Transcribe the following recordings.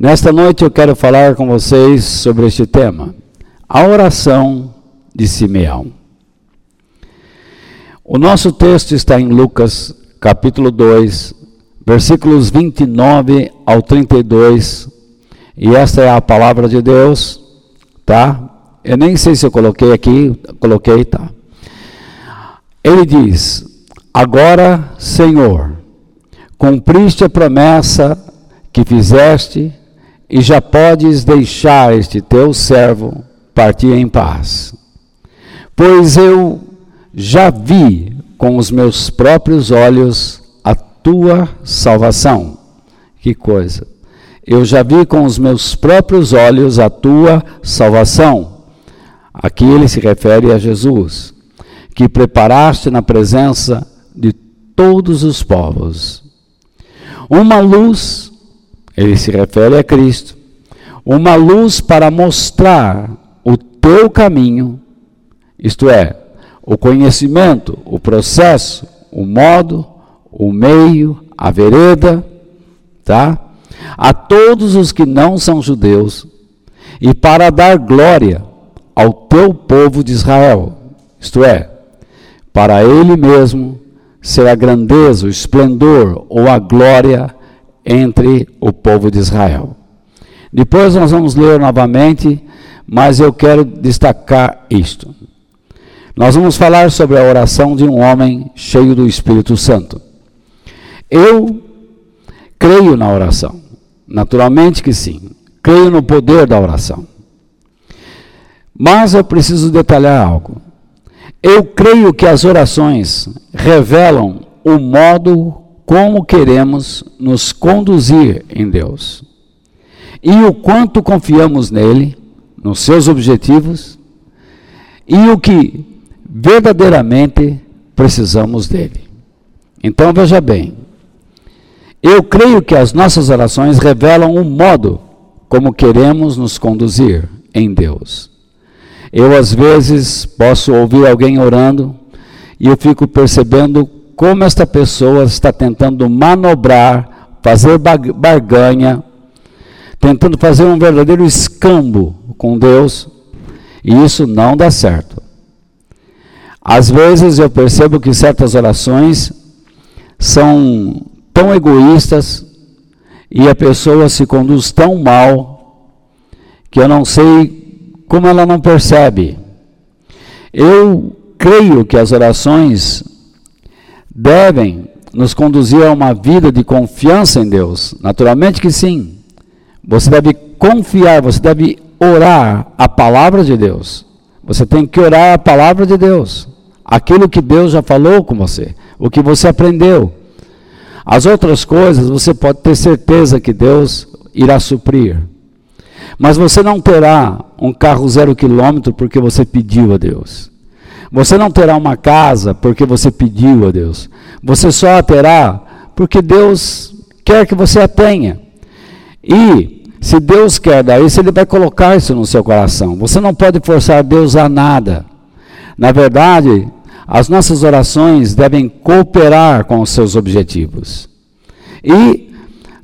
Nesta noite eu quero falar com vocês sobre este tema, a oração de Simeão. O nosso texto está em Lucas, capítulo 2, versículos 29 ao 32, e esta é a palavra de Deus, tá? Eu nem sei se eu coloquei aqui, coloquei, tá? Ele diz: Agora, Senhor, cumpriste a promessa que fizeste e já podes deixar este teu servo partir em paz. Pois eu já vi com os meus próprios olhos a tua salvação. Que coisa! Eu já vi com os meus próprios olhos a tua salvação. Aqui ele se refere a Jesus, que preparaste na presença de todos os povos. Uma luz ele se refere a Cristo. Uma luz para mostrar o teu caminho, isto é, o conhecimento, o processo, o modo, o meio, a vereda, tá? A todos os que não são judeus, e para dar glória ao teu povo de Israel, isto é, para ele mesmo ser a grandeza, o esplendor ou a glória entre o povo de Israel. Depois nós vamos ler novamente, mas eu quero destacar isto. Nós vamos falar sobre a oração de um homem cheio do Espírito Santo. Eu creio na oração, naturalmente que sim. Creio no poder da oração. Mas eu preciso detalhar algo. Eu creio que as orações revelam o modo como queremos nos conduzir em Deus e o quanto confiamos nele, nos seus objetivos e o que verdadeiramente precisamos dele. Então veja bem, eu creio que as nossas orações revelam o modo como queremos nos conduzir em Deus. Eu às vezes posso ouvir alguém orando e eu fico percebendo como esta pessoa está tentando manobrar, fazer barganha, tentando fazer um verdadeiro escambo com Deus, e isso não dá certo. Às vezes eu percebo que certas orações são tão egoístas e a pessoa se conduz tão mal que eu não sei como ela não percebe. Eu creio que as orações devem nos conduzir a uma vida de confiança em Deus? Naturalmente que sim. Você deve confiar, você deve orar a palavra de Deus. Você tem que orar a palavra de Deus. Aquilo que Deus já falou com você, o que você aprendeu. As outras coisas você pode ter certeza que Deus irá suprir. Mas você não terá um carro zero quilômetro porque você pediu a Deus. Você não terá uma casa porque você pediu a Deus. Você só a terá porque Deus quer que você a tenha. E se Deus quer dar isso, Ele vai colocar isso no seu coração. Você não pode forçar Deus a nada. Na verdade, as nossas orações devem cooperar com os seus objetivos. E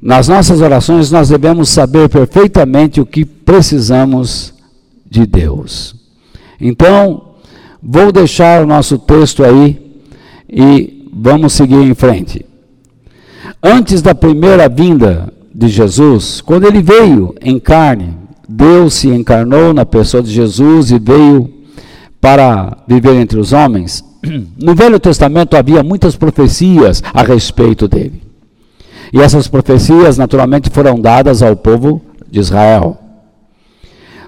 nas nossas orações nós devemos saber perfeitamente o que precisamos de Deus. Então, Vou deixar o nosso texto aí e vamos seguir em frente. Antes da primeira vinda de Jesus, quando ele veio em carne, Deus se encarnou na pessoa de Jesus e veio para viver entre os homens. No Velho Testamento havia muitas profecias a respeito dele. E essas profecias, naturalmente, foram dadas ao povo de Israel.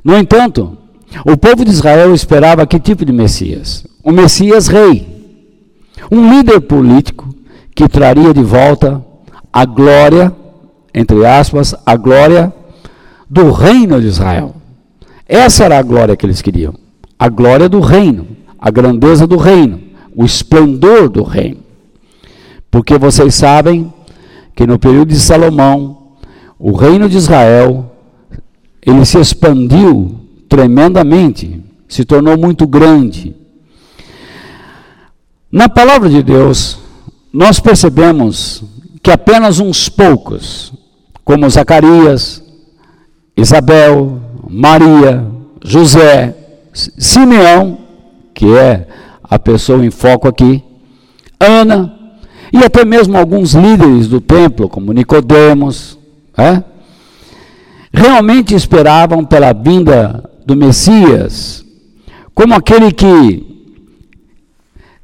No entanto, o povo de Israel esperava que tipo de Messias? Um Messias rei. Um líder político que traria de volta a glória, entre aspas, a glória do reino de Israel. Essa era a glória que eles queriam. A glória do reino, a grandeza do reino, o esplendor do reino. Porque vocês sabem que no período de Salomão, o reino de Israel, ele se expandiu tremendamente, se tornou muito grande. Na palavra de Deus, nós percebemos que apenas uns poucos, como Zacarias, Isabel, Maria, José, Simeão, que é a pessoa em foco aqui, Ana, e até mesmo alguns líderes do templo, como Nicodemos, é? realmente esperavam pela vinda do Messias, como aquele que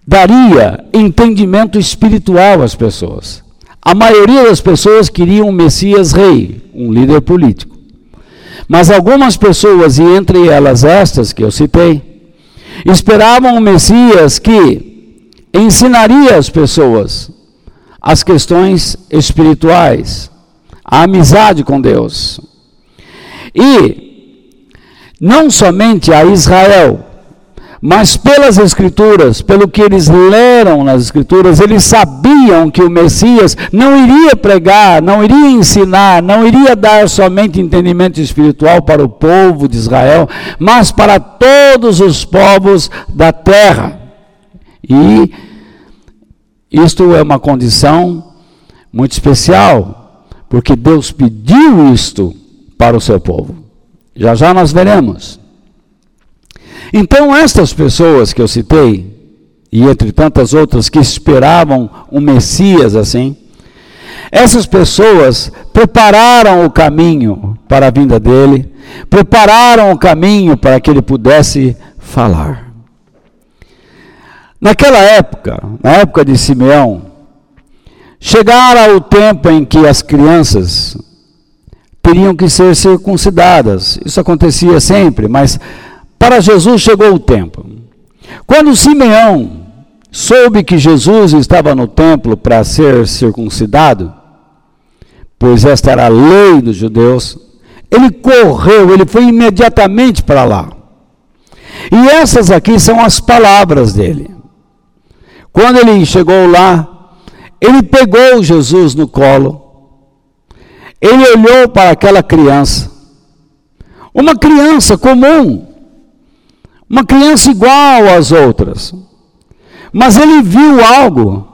daria entendimento espiritual às pessoas. A maioria das pessoas queriam um Messias rei, um líder político. Mas algumas pessoas, e entre elas estas que eu citei, esperavam um Messias que ensinaria as pessoas as questões espirituais, a amizade com Deus. E não somente a Israel, mas pelas Escrituras, pelo que eles leram nas Escrituras, eles sabiam que o Messias não iria pregar, não iria ensinar, não iria dar somente entendimento espiritual para o povo de Israel, mas para todos os povos da terra. E isto é uma condição muito especial, porque Deus pediu isto para o seu povo. Já já nós veremos. Então, estas pessoas que eu citei, e entre tantas outras que esperavam um Messias assim, essas pessoas prepararam o caminho para a vinda dele, prepararam o caminho para que ele pudesse falar. Naquela época, na época de Simeão, chegara o tempo em que as crianças teriam que ser circuncidadas. Isso acontecia sempre, mas para Jesus chegou o tempo. Quando Simeão soube que Jesus estava no templo para ser circuncidado, pois esta era a lei dos judeus, ele correu, ele foi imediatamente para lá. E essas aqui são as palavras dele. Quando ele chegou lá, ele pegou Jesus no colo, ele olhou para aquela criança, uma criança comum, uma criança igual às outras. Mas ele viu algo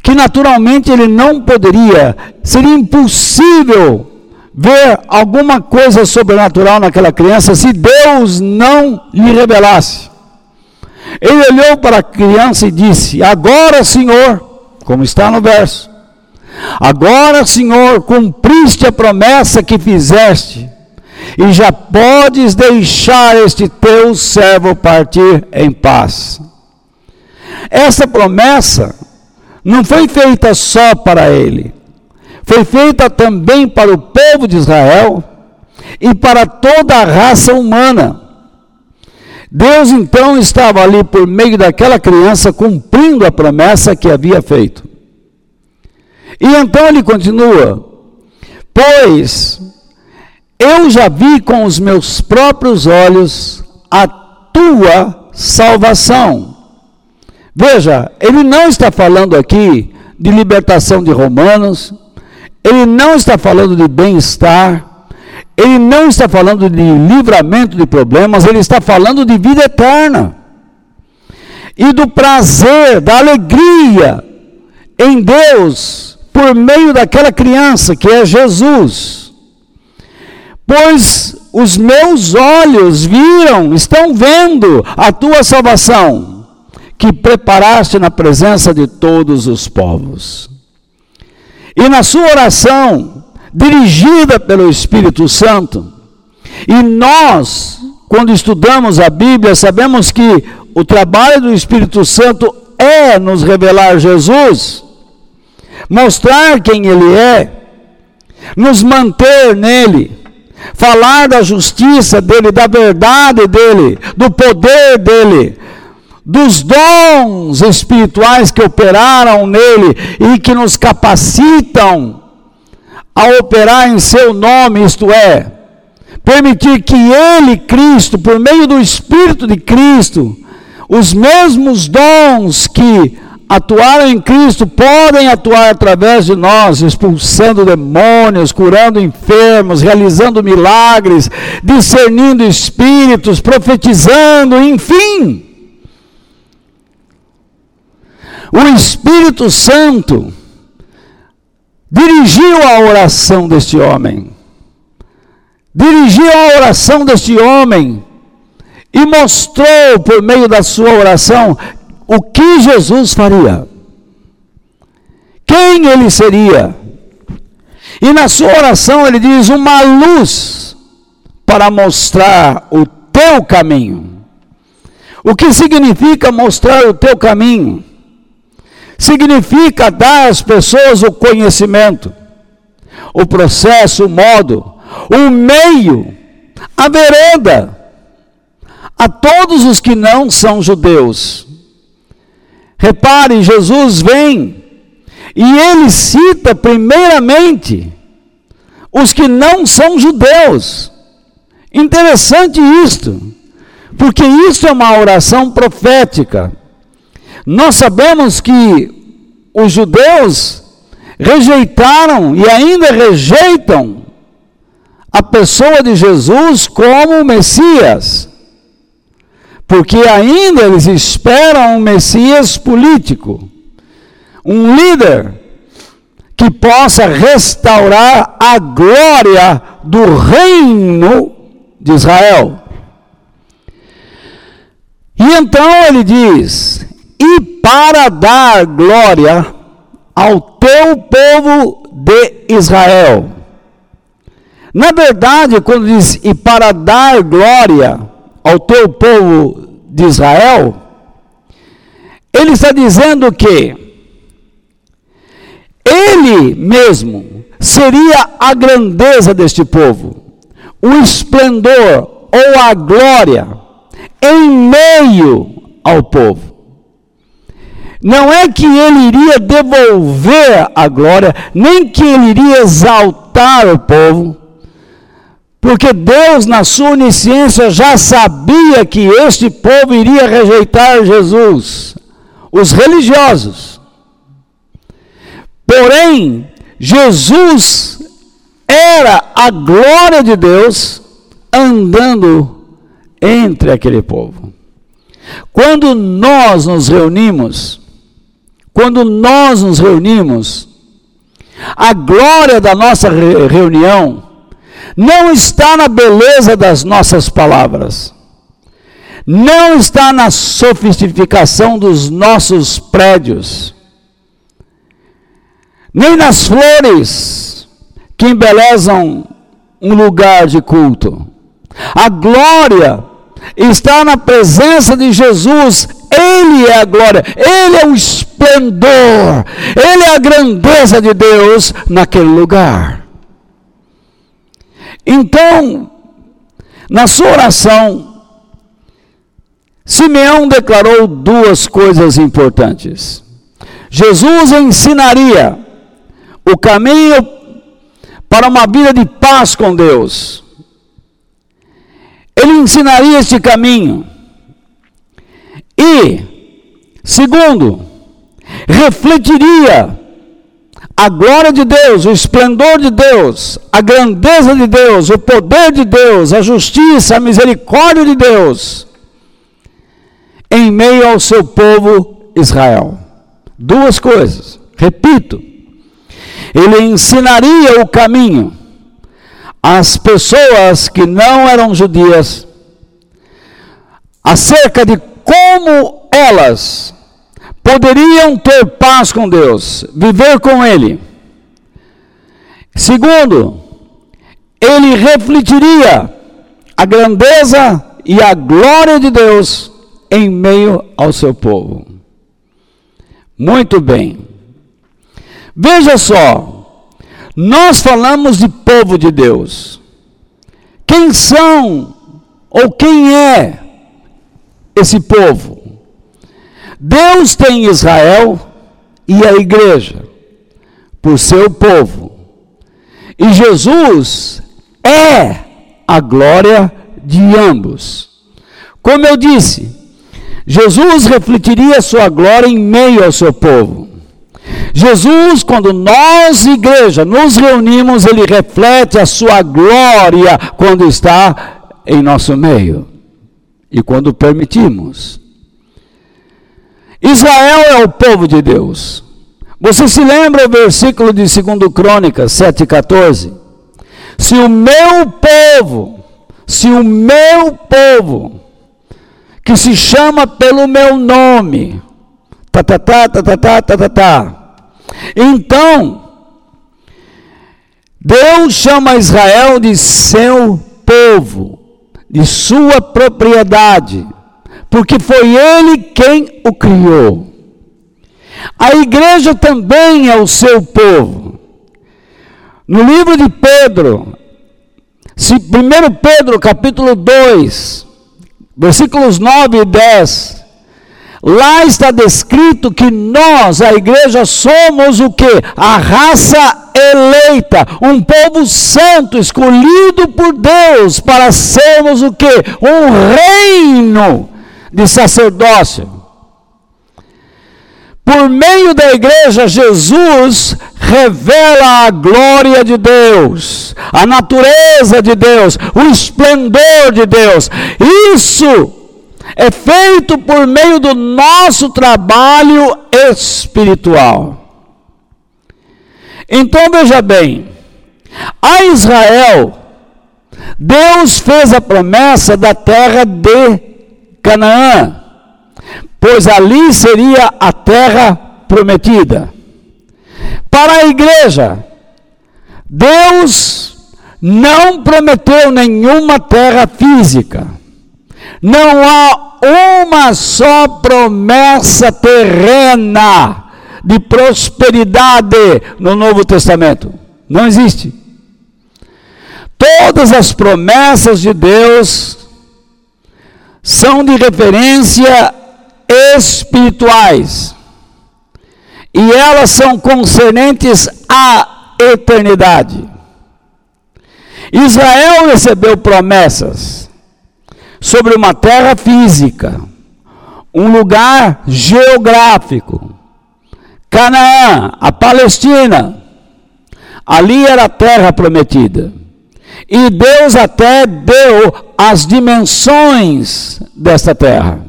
que naturalmente ele não poderia, seria impossível ver alguma coisa sobrenatural naquela criança se Deus não lhe revelasse. Ele olhou para a criança e disse: Agora, Senhor, como está no verso, agora, Senhor, cumpriste a promessa que fizeste e já podes deixar este teu servo partir em paz. Essa promessa não foi feita só para ele, foi feita também para o povo de Israel e para toda a raça humana. Deus então estava ali por meio daquela criança cumprindo a promessa que havia feito. E então ele continua: Pois eu já vi com os meus próprios olhos a tua salvação. Veja, ele não está falando aqui de libertação de romanos, ele não está falando de bem-estar, ele não está falando de livramento de problemas, ele está falando de vida eterna. E do prazer, da alegria em Deus, por meio daquela criança que é Jesus. Pois os meus olhos viram, estão vendo a tua salvação, que preparaste na presença de todos os povos. E na sua oração, dirigida pelo Espírito Santo, e nós, quando estudamos a Bíblia, sabemos que o trabalho do Espírito Santo é nos revelar Jesus, mostrar quem Ele é, nos manter nele falar da justiça dele, da verdade dele, do poder dele, dos dons espirituais que operaram nele e que nos capacitam a operar em seu nome, isto é, permitir que ele, Cristo, por meio do Espírito de Cristo, os mesmos dons que atuaram em Cristo podem atuar através de nós, expulsando demônios, curando enfermos, realizando milagres, discernindo espíritos, profetizando, enfim. O Espírito Santo dirigiu a oração deste homem. dirigiu a oração deste homem e mostrou por meio da sua oração o que Jesus faria. Quem ele seria? E na sua oração ele diz: uma luz para mostrar o teu caminho. O que significa mostrar o teu caminho? Significa dar às pessoas o conhecimento, o processo, o modo, o meio, a vereda, a todos os que não são judeus. Repare, Jesus vem e ele cita primeiramente os que não são judeus. Interessante isto, porque isso é uma oração profética. Nós sabemos que os judeus rejeitaram e ainda rejeitam a pessoa de Jesus como Messias, porque ainda eles esperam um Messias político, um líder que possa restaurar a glória do reino de Israel. E então ele diz: E para dar glória ao teu povo de Israel. Na verdade, quando diz e para dar glória ao teu povo de Israel, ele está dizendo que ele mesmo seria a grandeza deste povo, o esplendor ou a glória em meio ao povo. Não é que ele iria devolver a glória, nem que ele iria exaltar o povo, porque Deus, na sua onisciência, já sabia que este povo iria rejeitar Jesus, os religiosos. Porém, Jesus era a glória de Deus andando entre aquele povo. Quando nós nos reunimos, quando nós nos reunimos, a glória da nossa reunião não está na beleza das nossas palavras, não está na sofisticação dos nossos prédios, nem nas flores que embelezam um lugar de culto. A glória está na presença de Jesus, Ele é a glória, Ele é o esplendor, Ele é a grandeza de Deus naquele lugar. Então, na sua oração, Simeão declarou duas coisas importantes. Jesus ensinaria o caminho para uma vida de paz com Deus. Ele ensinaria este caminho. E, segundo, refletiria a glória de Deus, o esplendor de Deus, a grandeza de Deus, o poder de Deus, a justiça, a misericórdia de Deus, em meio ao seu povo Israel. Duas coisas, repito, ele ensinaria o caminho às pessoas que não eram judias acerca de como elas poderiam ter paz com Deus, viver com Ele. Segundo, ele refletiria a grandeza e a glória de Deus em meio ao seu povo. Muito bem. Veja só, nós falamos de povo de Deus. Quem são ou quem é esse povo? Deus tem Israel e a igreja por seu povo. E Jesus é a glória de ambos. Como eu disse, Jesus refletiria sua glória em meio ao seu povo. Jesus, quando nós, igreja, nos reunimos, ele reflete a sua glória quando está em nosso meio e quando permitimos. Israel é o povo de Deus. Você se lembra o versículo de 2 Crônicas 7,14? Se o meu povo, se o meu povo, que se chama pelo meu nome, tá, tá, tá, tá, tá, tá, tá, tá, tá. Então, Deus chama Israel de seu povo, de sua propriedade, porque foi Ele quem o criou. A igreja também é o seu povo. No livro de Pedro, 1 Pedro capítulo 2, versículos 9 e 10, lá está descrito que nós, a igreja, somos o que? A raça eleita, um povo santo, escolhido por Deus para sermos o que? Um reino de sacerdócio. Por meio da igreja, Jesus revela a glória de Deus, a natureza de Deus, o esplendor de Deus. Isso é feito por meio do nosso trabalho espiritual. Então veja bem, a Israel, Deus fez a promessa da terra de Canaã pois ali seria a terra prometida. Para a igreja, Deus não prometeu nenhuma terra física. Não há uma só promessa terrena de prosperidade no Novo Testamento. Não existe. Todas as promessas de Deus são de referência espirituais. E elas são concernentes à eternidade. Israel recebeu promessas sobre uma terra física, um lugar geográfico. Canaã, a Palestina, ali era a terra prometida. E Deus até deu as dimensões desta terra.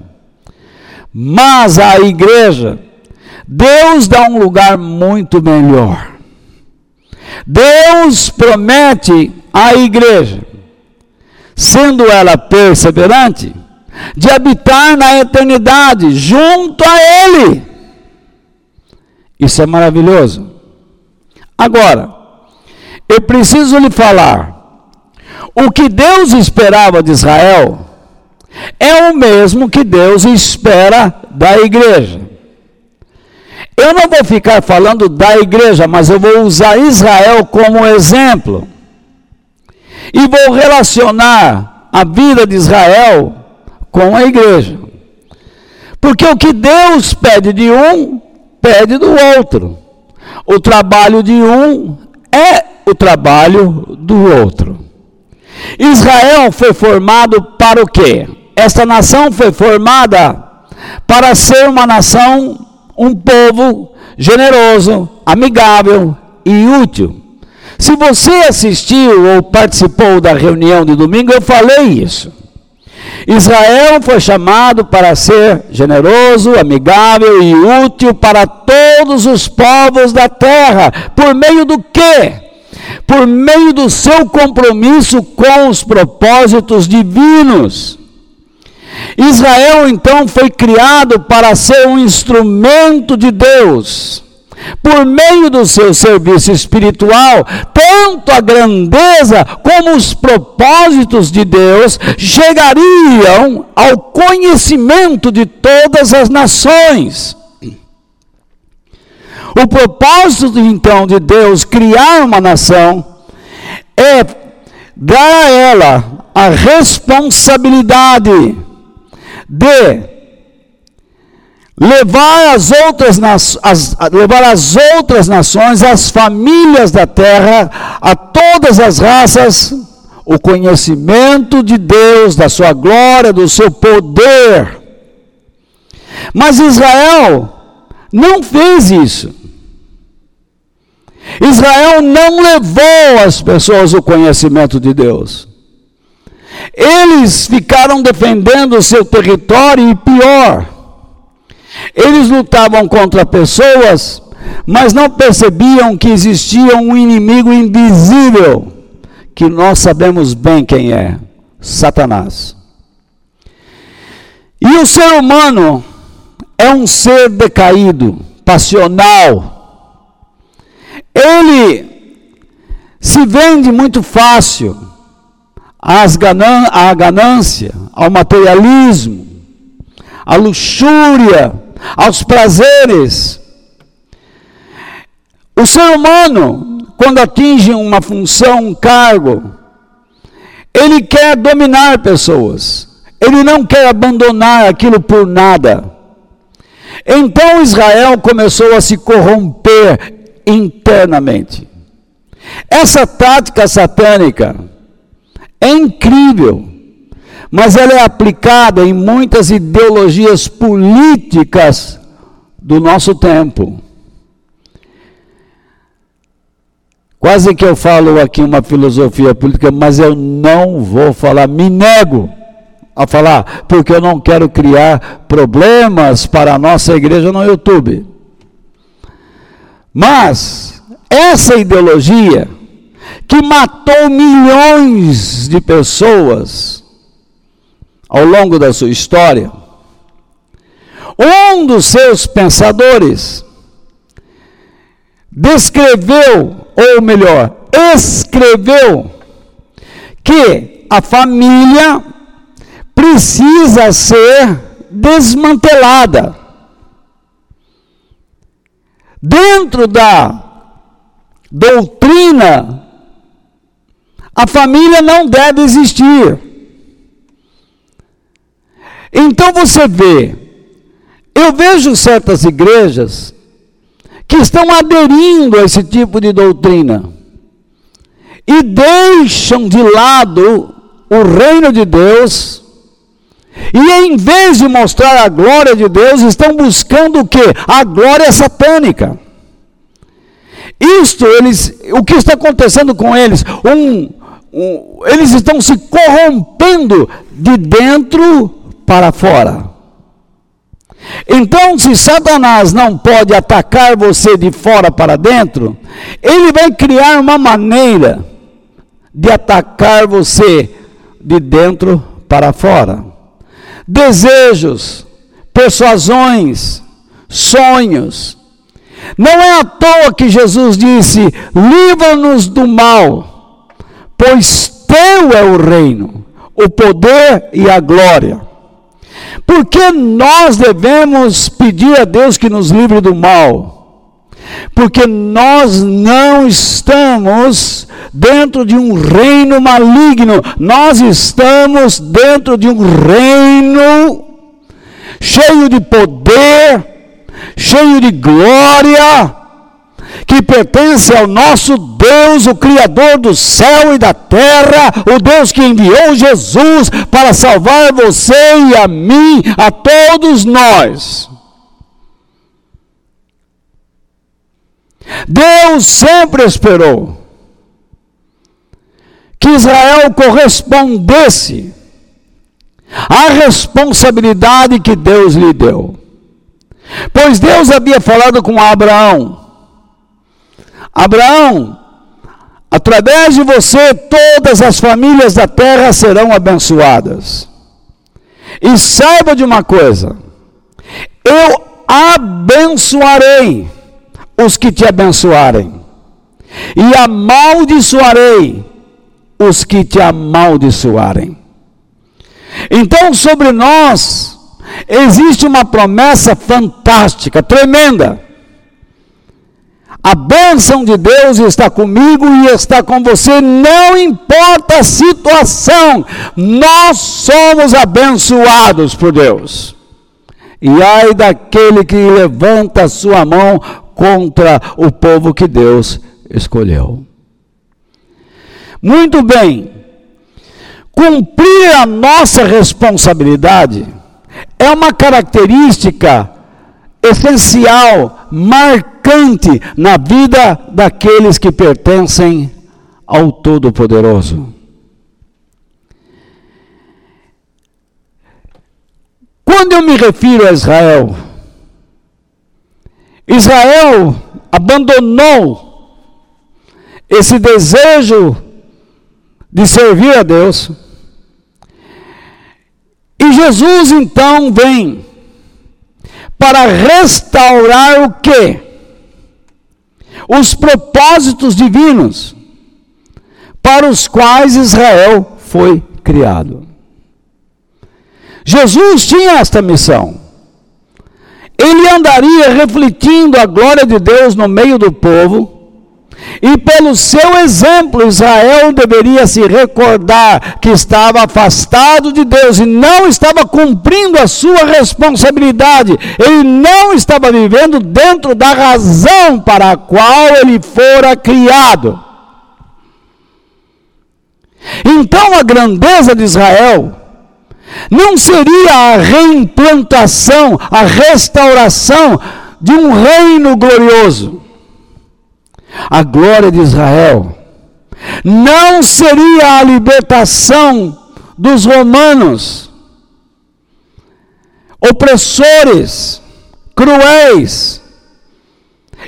Mas a igreja, Deus dá um lugar muito melhor. Deus promete à igreja, sendo ela perseverante, de habitar na eternidade junto a Ele. Isso é maravilhoso. Agora, eu preciso lhe falar: o que Deus esperava de Israel é o mesmo que Deus espera da igreja. Eu não vou ficar falando da igreja, mas eu vou usar Israel como exemplo. E vou relacionar a vida de Israel com a igreja. Porque o que Deus pede de um, pede do outro. O trabalho de um é o trabalho do outro. Israel foi formado para o quê? esta nação foi formada para ser uma nação, um povo generoso, amigável e útil. Se você assistiu ou participou da reunião de domingo, eu falei isso. Israel foi chamado para ser generoso, amigável e útil para todos os povos da terra. Por meio do quê? Por meio do seu compromisso com os propósitos divinos. Israel então foi criado para ser um instrumento de Deus. Por meio do seu serviço espiritual, tanto a grandeza como os propósitos de Deus chegariam ao conhecimento de todas as nações. O propósito então de Deus criar uma nação é dar a ela a responsabilidade de levar as outras, as, levar as outras nações, as famílias da terra, a todas as raças, o conhecimento de Deus, da sua glória, do seu poder. Mas Israel não fez isso. Israel não levou as pessoas o conhecimento de Deus. Eles ficaram defendendo o seu território e pior, eles lutavam contra pessoas, mas não percebiam que existia um inimigo invisível que nós sabemos bem quem é: Satanás. E o ser humano é um ser decaído, passional. Ele se vende muito fácil às ganan à ganância, ao materialismo, à luxúria, aos prazeres. O ser humano, quando atinge uma função, um cargo, ele quer dominar pessoas. Ele não quer abandonar aquilo por nada. Então Israel começou a se corromper internamente. Essa tática satânica é incrível, mas ela é aplicada em muitas ideologias políticas do nosso tempo. Quase que eu falo aqui uma filosofia política, mas eu não vou falar, me nego a falar, porque eu não quero criar problemas para a nossa igreja no YouTube. Mas essa ideologia que matou milhões de pessoas ao longo da sua história, um dos seus pensadores descreveu, ou melhor, escreveu, que a família precisa ser desmantelada. Dentro da doutrina, a família não deve existir. Então você vê, eu vejo certas igrejas que estão aderindo a esse tipo de doutrina e deixam de lado o reino de Deus. E em vez de mostrar a glória de Deus, estão buscando o que? A glória satânica. Isto, eles, o que está acontecendo com eles? Um, um, eles estão se corrompendo de dentro para fora. Então, se Satanás não pode atacar você de fora para dentro, ele vai criar uma maneira de atacar você de dentro para fora. Desejos, persuasões, sonhos. Não é à toa que Jesus disse: livra-nos do mal, pois teu é o reino, o poder e a glória. Porque nós devemos pedir a Deus que nos livre do mal? Porque nós não estamos dentro de um reino maligno, nós estamos dentro de um reino cheio de poder, cheio de glória que pertence ao nosso Deus, o Criador do céu e da terra, o Deus que enviou Jesus para salvar você e a mim, a todos nós. Deus sempre esperou que Israel correspondesse à responsabilidade que Deus lhe deu. Pois Deus havia falado com Abraão, Abraão, através de você todas as famílias da terra serão abençoadas. E saiba de uma coisa: eu abençoarei os que te abençoarem, e amaldiçoarei os que te amaldiçoarem. Então, sobre nós, existe uma promessa fantástica, tremenda. A bênção de Deus está comigo e está com você, não importa a situação, nós somos abençoados por Deus. E ai daquele que levanta a sua mão contra o povo que Deus escolheu. Muito bem, cumprir a nossa responsabilidade é uma característica essencial, marcante na vida daqueles que pertencem ao Todo-Poderoso. Quando eu me refiro a Israel, Israel abandonou esse desejo de servir a Deus. E Jesus então vem para restaurar o que? Os propósitos divinos para os quais Israel foi criado. Jesus tinha esta missão. Ele andaria refletindo a glória de Deus no meio do povo e pelo seu exemplo, Israel deveria se recordar que estava afastado de Deus e não estava cumprindo a sua responsabilidade. Ele não estava vivendo dentro da razão para a qual ele fora criado. Então a grandeza de Israel não seria a reimplantação, a restauração de um reino glorioso a glória de Israel, não seria a libertação dos romanos, opressores, cruéis,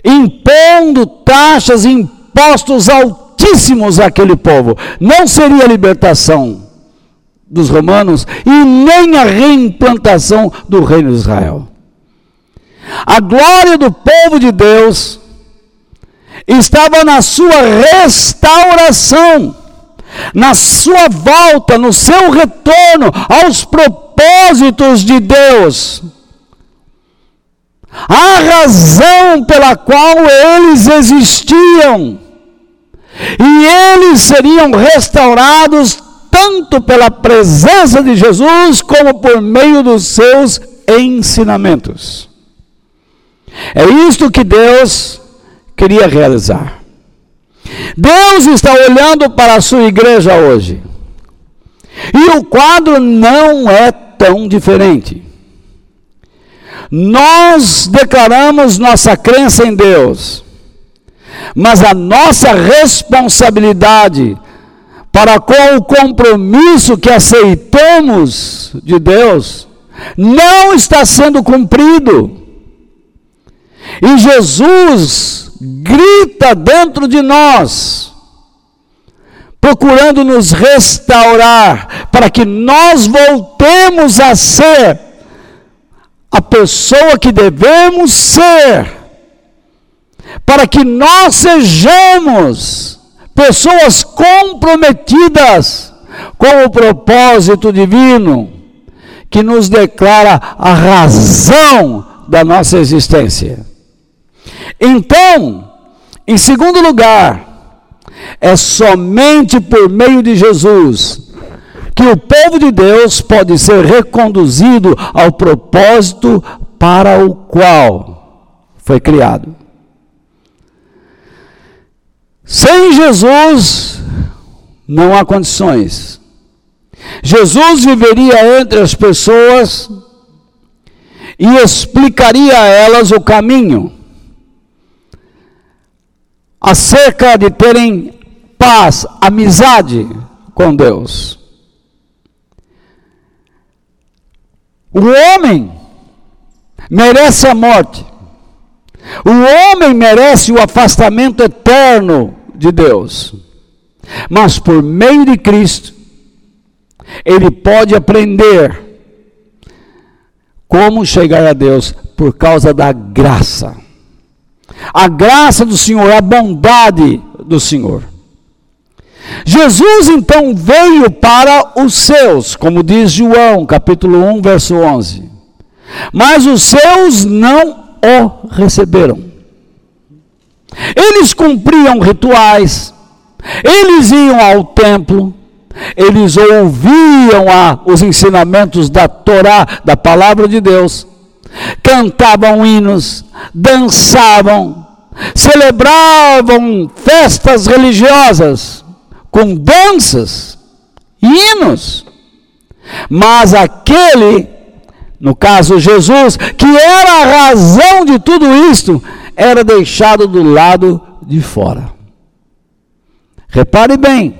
impondo taxas e impostos altíssimos àquele povo. Não seria a libertação dos romanos e nem a reimplantação do reino de Israel. A glória do povo de Deus estava na sua restauração, na sua volta, no seu retorno aos propósitos de Deus. A razão pela qual eles existiam. E eles seriam restaurados tanto pela presença de Jesus como por meio dos seus ensinamentos. É isto que Deus queria realizar. Deus está olhando para a sua igreja hoje. E o quadro não é tão diferente. Nós declaramos nossa crença em Deus, mas a nossa responsabilidade para com o compromisso que aceitamos de Deus não está sendo cumprido. E Jesus grita dentro de nós, procurando nos restaurar, para que nós voltemos a ser a pessoa que devemos ser, para que nós sejamos pessoas comprometidas com o propósito divino que nos declara a razão da nossa existência. Então, em segundo lugar, é somente por meio de Jesus que o povo de Deus pode ser reconduzido ao propósito para o qual foi criado. Sem Jesus, não há condições. Jesus viveria entre as pessoas e explicaria a elas o caminho acerca de terem paz, amizade com Deus. O homem merece a morte. O homem merece o afastamento eterno de Deus. Mas por meio de Cristo, ele pode aprender como chegar a Deus por causa da graça. A graça do Senhor, a bondade do Senhor. Jesus então veio para os seus, como diz João, capítulo 1, verso 11. Mas os seus não o receberam. Eles cumpriam rituais, eles iam ao templo, eles ouviam a, os ensinamentos da Torá, da palavra de Deus, cantavam hinos, dançavam, celebravam festas religiosas com danças, hinos. Mas aquele, no caso Jesus, que era a razão de tudo isto, era deixado do lado de fora. Repare bem,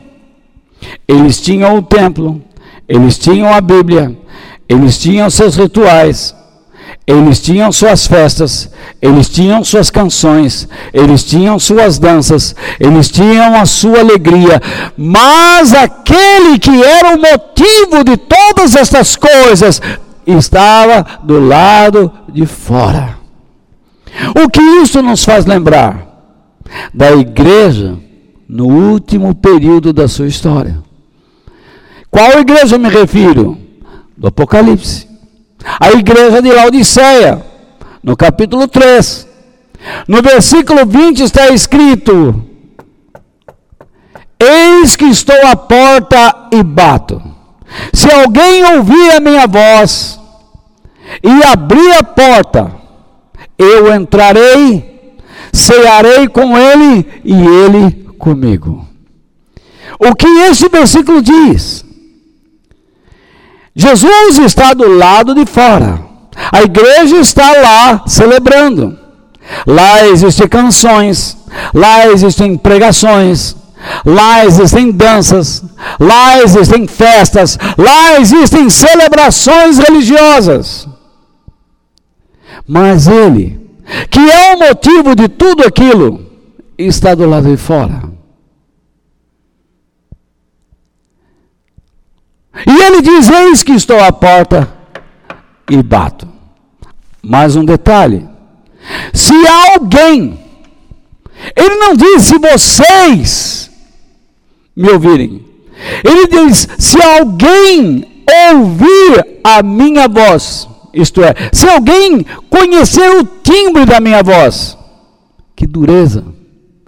eles tinham o templo, eles tinham a Bíblia, eles tinham seus rituais, Eles tinham suas festas, eles tinham suas canções, eles tinham suas danças, eles tinham a sua alegria, mas aquele que era o motivo de todas estas coisas estava do lado de fora. O que isso nos faz lembrar? Da igreja no último período da sua história. Qual igreja eu me refiro? Do Apocalipse. A igreja de Laodiceia, no capítulo 3. No versículo 20 está escrito: Eis que estou à porta e bato. Se alguém ouvir a minha voz e abrir a porta, eu entrarei, cearei com ele e ele comigo. O que esse versículo diz? Jesus está do lado de fora. A igreja está lá celebrando. Lá existem canções, lá existem pregações, lá existem danças, lá existem festas, lá existem celebrações religiosas. Mas ele, que é o motivo de tudo aquilo, está do lado de fora. E ele diz: Eis que estou à porta e bato. Mais um detalhe: se alguém, ele não diz se vocês me ouvirem, ele diz: se alguém ouvir a minha voz, isto é, se alguém conhecer o timbre da minha voz, que dureza,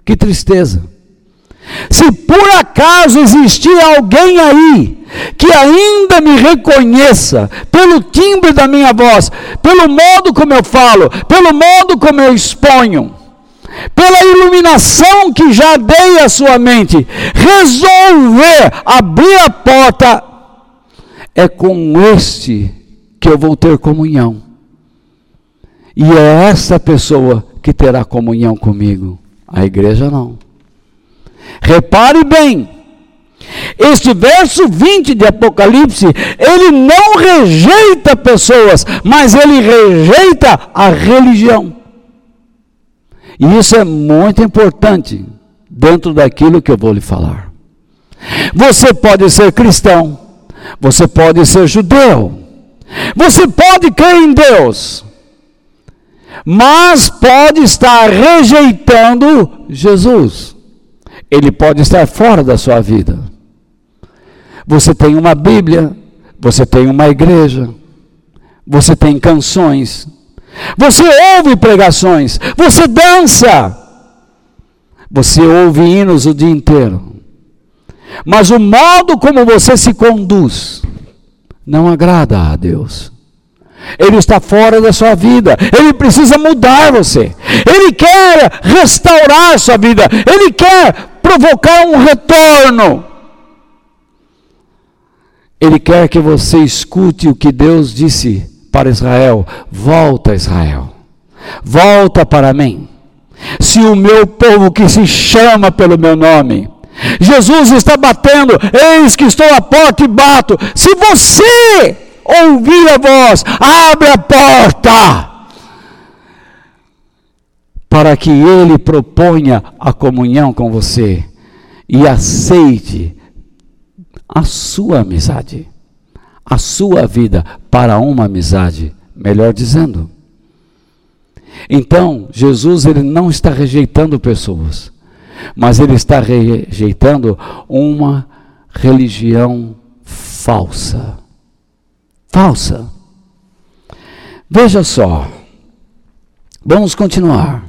que tristeza. Se por acaso existir alguém aí que ainda me reconheça pelo timbre da minha voz, pelo modo como eu falo, pelo modo como eu exponho, pela iluminação que já dei à sua mente, resolver abrir a porta, é com este que eu vou ter comunhão. E é essa pessoa que terá comunhão comigo. A igreja não. Repare bem, este verso 20 de Apocalipse, ele não rejeita pessoas, mas ele rejeita a religião. E isso é muito importante dentro daquilo que eu vou lhe falar. Você pode ser cristão, você pode ser judeu, você pode crer em Deus, mas pode estar rejeitando Jesus ele pode estar fora da sua vida. Você tem uma Bíblia, você tem uma igreja, você tem canções, você ouve pregações, você dança, você ouve hinos o dia inteiro. Mas o modo como você se conduz não agrada a Deus. Ele está fora da sua vida. Ele precisa mudar você. Ele quer restaurar sua vida. Ele quer provocar um retorno. Ele quer que você escute o que Deus disse para Israel: Volta, Israel, volta para mim. Se o meu povo que se chama pelo meu nome, Jesus está batendo, eis que estou à porta e bato. Se você ouvir a voz, abre a porta para que ele proponha a comunhão com você e aceite a sua amizade, a sua vida para uma amizade, melhor dizendo. Então, Jesus ele não está rejeitando pessoas, mas ele está rejeitando uma religião falsa. Falsa. Veja só. Vamos continuar.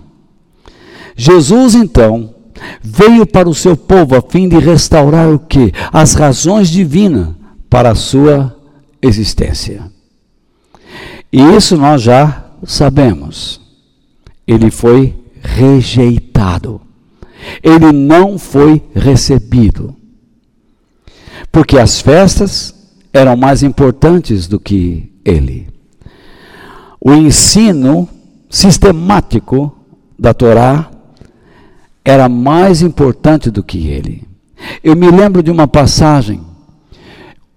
Jesus então veio para o seu povo a fim de restaurar o que? As razões divinas para a sua existência. E isso nós já sabemos. Ele foi rejeitado. Ele não foi recebido. Porque as festas eram mais importantes do que ele. O ensino sistemático da Torá era mais importante do que ele. Eu me lembro de uma passagem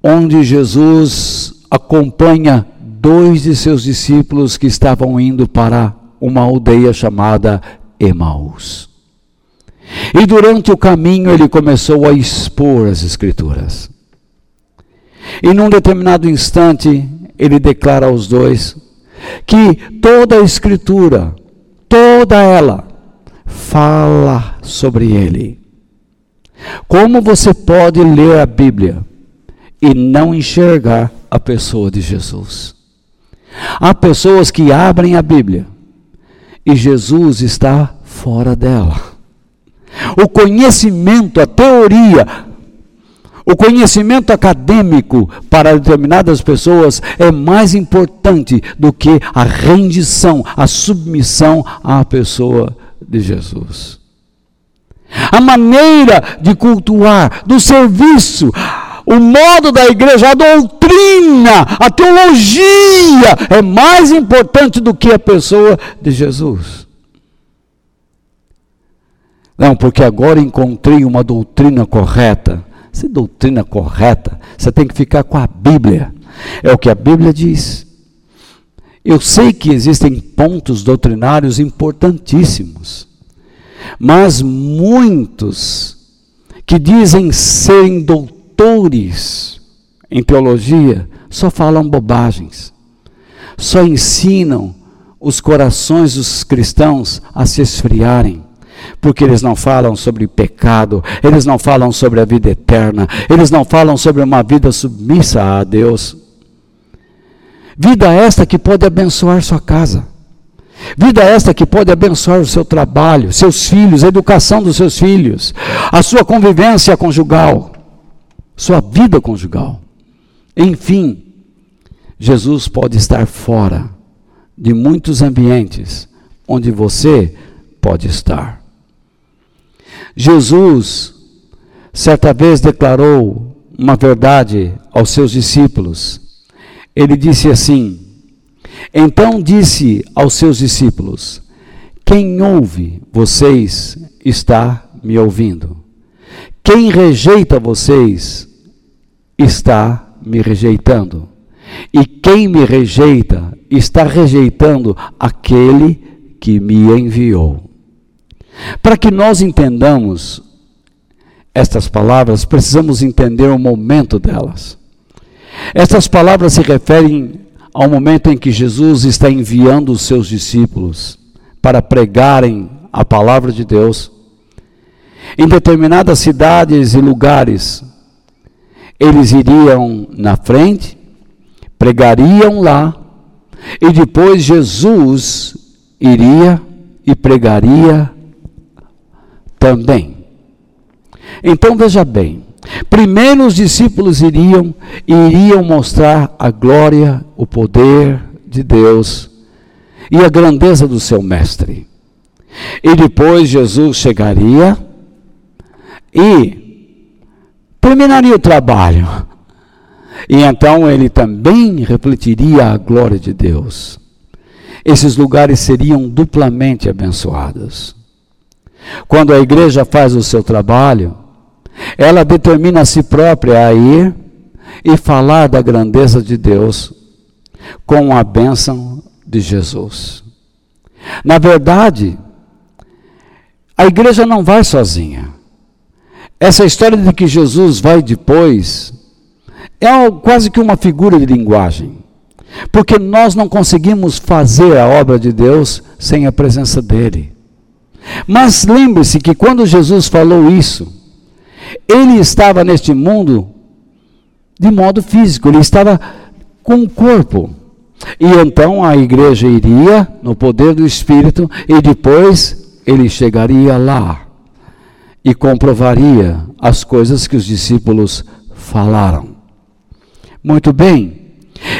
onde Jesus acompanha dois de seus discípulos que estavam indo para uma aldeia chamada Emaús. E durante o caminho ele começou a expor as Escrituras. E num determinado instante, ele declara aos dois que toda a Escritura, toda ela, fala sobre ele. Como você pode ler a Bíblia e não enxergar a pessoa de Jesus? Há pessoas que abrem a Bíblia e Jesus está fora dela. O conhecimento, a teoria, o conhecimento acadêmico para determinadas pessoas é mais importante do que a rendição, a submissão à pessoa de Jesus. A maneira de cultuar, do serviço, o modo da igreja, a doutrina, a teologia é mais importante do que a pessoa de Jesus. Não, porque agora encontrei uma doutrina correta. Se doutrina correta, você tem que ficar com a Bíblia. É o que a Bíblia diz. Eu sei que existem pontos doutrinários importantíssimos, mas muitos que dizem serem doutores em teologia só falam bobagens, só ensinam os corações dos cristãos a se esfriarem porque eles não falam sobre pecado, eles não falam sobre a vida eterna, eles não falam sobre uma vida submissa a Deus. Vida esta que pode abençoar sua casa. Vida esta que pode abençoar o seu trabalho, seus filhos, a educação dos seus filhos, a sua convivência conjugal, sua vida conjugal. Enfim, Jesus pode estar fora de muitos ambientes onde você pode estar. Jesus, certa vez, declarou uma verdade aos seus discípulos. Ele disse assim: Então disse aos seus discípulos: Quem ouve vocês está me ouvindo. Quem rejeita vocês está me rejeitando. E quem me rejeita está rejeitando aquele que me enviou. Para que nós entendamos estas palavras, precisamos entender o momento delas. Estas palavras se referem ao momento em que Jesus está enviando os seus discípulos para pregarem a palavra de Deus em determinadas cidades e lugares. Eles iriam na frente, pregariam lá, e depois Jesus iria e pregaria também. Então veja bem, primeiro os discípulos iriam iriam mostrar a glória, o poder de Deus e a grandeza do seu mestre. E depois Jesus chegaria e terminaria o trabalho. E então ele também refletiria a glória de Deus. Esses lugares seriam duplamente abençoados. Quando a igreja faz o seu trabalho, ela determina a si própria a ir e falar da grandeza de Deus com a bênção de Jesus. Na verdade, a igreja não vai sozinha. Essa história de que Jesus vai depois é quase que uma figura de linguagem. Porque nós não conseguimos fazer a obra de Deus sem a presença dele. Mas lembre-se que quando Jesus falou isso, ele estava neste mundo de modo físico, ele estava com o corpo. E então a igreja iria no poder do Espírito e depois ele chegaria lá e comprovaria as coisas que os discípulos falaram. Muito bem,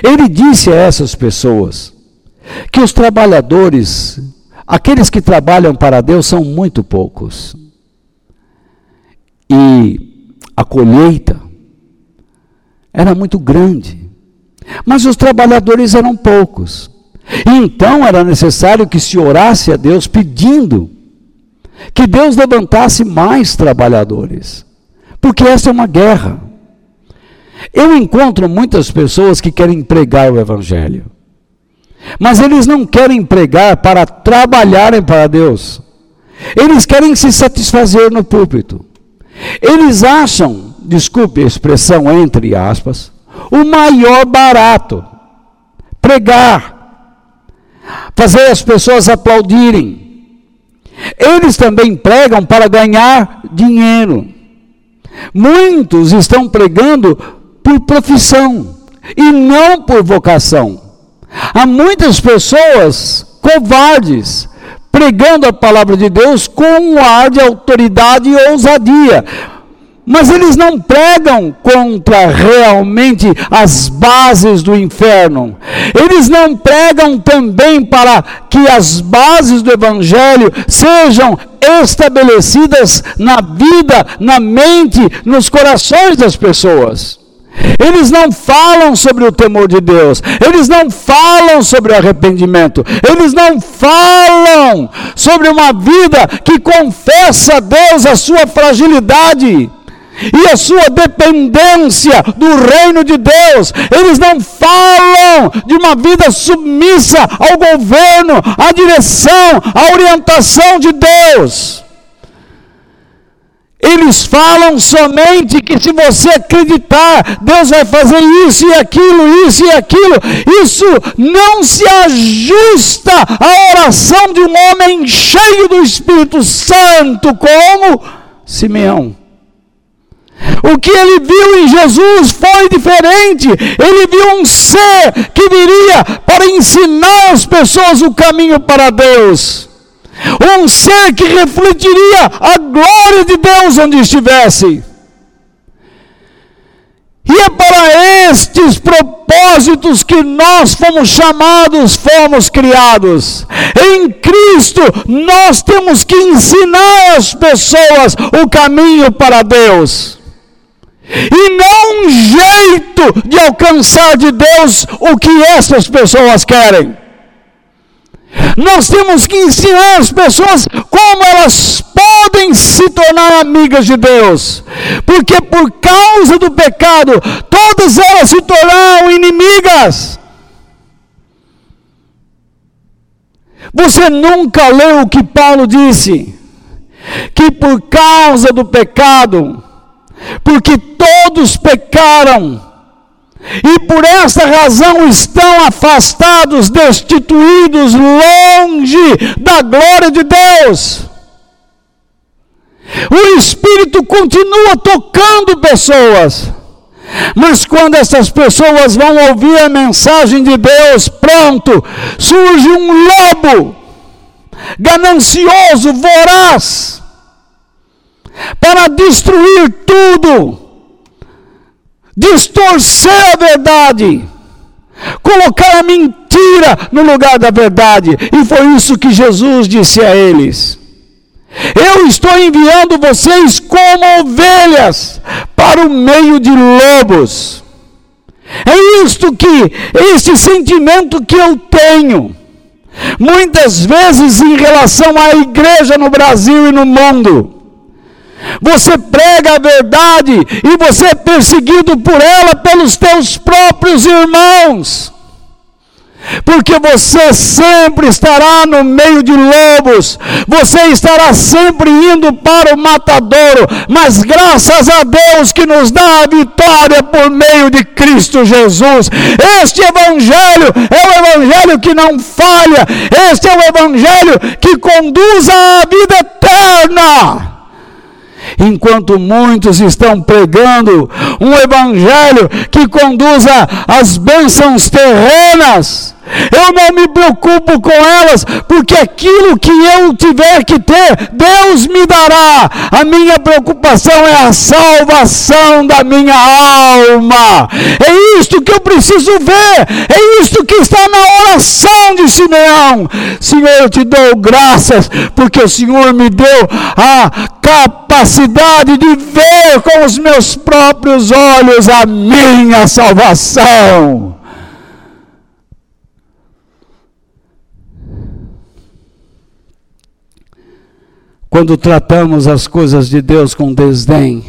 ele disse a essas pessoas que os trabalhadores Aqueles que trabalham para Deus são muito poucos. E a colheita era muito grande. Mas os trabalhadores eram poucos. Então era necessário que se orasse a Deus pedindo que Deus levantasse mais trabalhadores. Porque essa é uma guerra. Eu encontro muitas pessoas que querem pregar o Evangelho. Mas eles não querem pregar para trabalharem para Deus. Eles querem se satisfazer no púlpito. Eles acham, desculpe a expressão entre aspas, o maior barato pregar, fazer as pessoas aplaudirem. Eles também pregam para ganhar dinheiro. Muitos estão pregando por profissão e não por vocação. Há muitas pessoas covardes pregando a palavra de Deus com um ar de autoridade e ousadia. Mas eles não pregam contra realmente as bases do inferno. Eles não pregam também para que as bases do evangelho sejam estabelecidas na vida, na mente, nos corações das pessoas. Eles não falam sobre o temor de Deus, eles não falam sobre o arrependimento, eles não falam sobre uma vida que confessa a Deus a sua fragilidade e a sua dependência do reino de Deus. Eles não falam de uma vida submissa ao governo, à direção, à orientação de Deus. Eles falam somente que se você acreditar, Deus vai fazer isso e aquilo, isso e aquilo. Isso não se ajusta à oração de um homem cheio do Espírito Santo, como Simeão. O que ele viu em Jesus foi diferente. Ele viu um ser que viria para ensinar as pessoas o caminho para Deus um ser que refletiria a glória de Deus onde estivesse. E é para estes propósitos que nós fomos chamados, fomos criados. Em Cristo, nós temos que ensinar as pessoas o caminho para Deus. E não um jeito de alcançar de Deus o que essas pessoas querem. Nós temos que ensinar as pessoas como elas podem se tornar amigas de Deus, porque por causa do pecado, todas elas se tornaram inimigas. Você nunca leu o que Paulo disse? Que por causa do pecado, porque todos pecaram, e por essa razão estão afastados, destituídos, longe da glória de Deus. O Espírito continua tocando pessoas, mas quando essas pessoas vão ouvir a mensagem de Deus, pronto, surge um lobo ganancioso, voraz, para destruir tudo distorcer a verdade, colocar a mentira no lugar da verdade. E foi isso que Jesus disse a eles. Eu estou enviando vocês como ovelhas para o meio de lobos. É isto que, este sentimento que eu tenho. Muitas vezes em relação à igreja no Brasil e no mundo. Você prega a verdade e você é perseguido por ela pelos teus próprios irmãos. Porque você sempre estará no meio de lobos, você estará sempre indo para o matadouro, mas graças a Deus que nos dá a vitória por meio de Cristo Jesus. Este Evangelho é o Evangelho que não falha, este é o Evangelho que conduz à vida eterna enquanto muitos estão pregando um evangelho que conduza às bênçãos terrenas. Eu não me preocupo com elas, porque aquilo que eu tiver que ter, Deus me dará. A minha preocupação é a salvação da minha alma. É isto que eu preciso ver. É isto que está na oração de Simeão. Senhor, eu te dou graças, porque o Senhor me deu a capacidade de ver com os meus próprios olhos a minha salvação. Quando tratamos as coisas de Deus com desdém,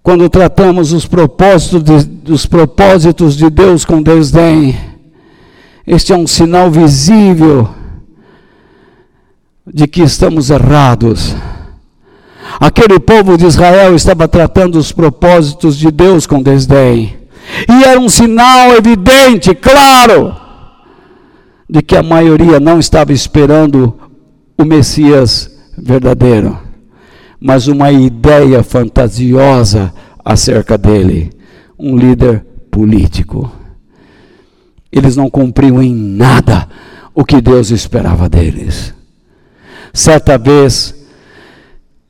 quando tratamos os propósitos de, os propósitos de Deus com desdém, Este é um sinal visível de que estamos errados. Aquele povo de Israel estava tratando os propósitos de Deus com desdém. E era um sinal evidente, claro, de que a maioria não estava esperando o Messias verdadeiro, mas uma ideia fantasiosa acerca dele, um líder político. Eles não cumpriam em nada o que Deus esperava deles. Certa vez,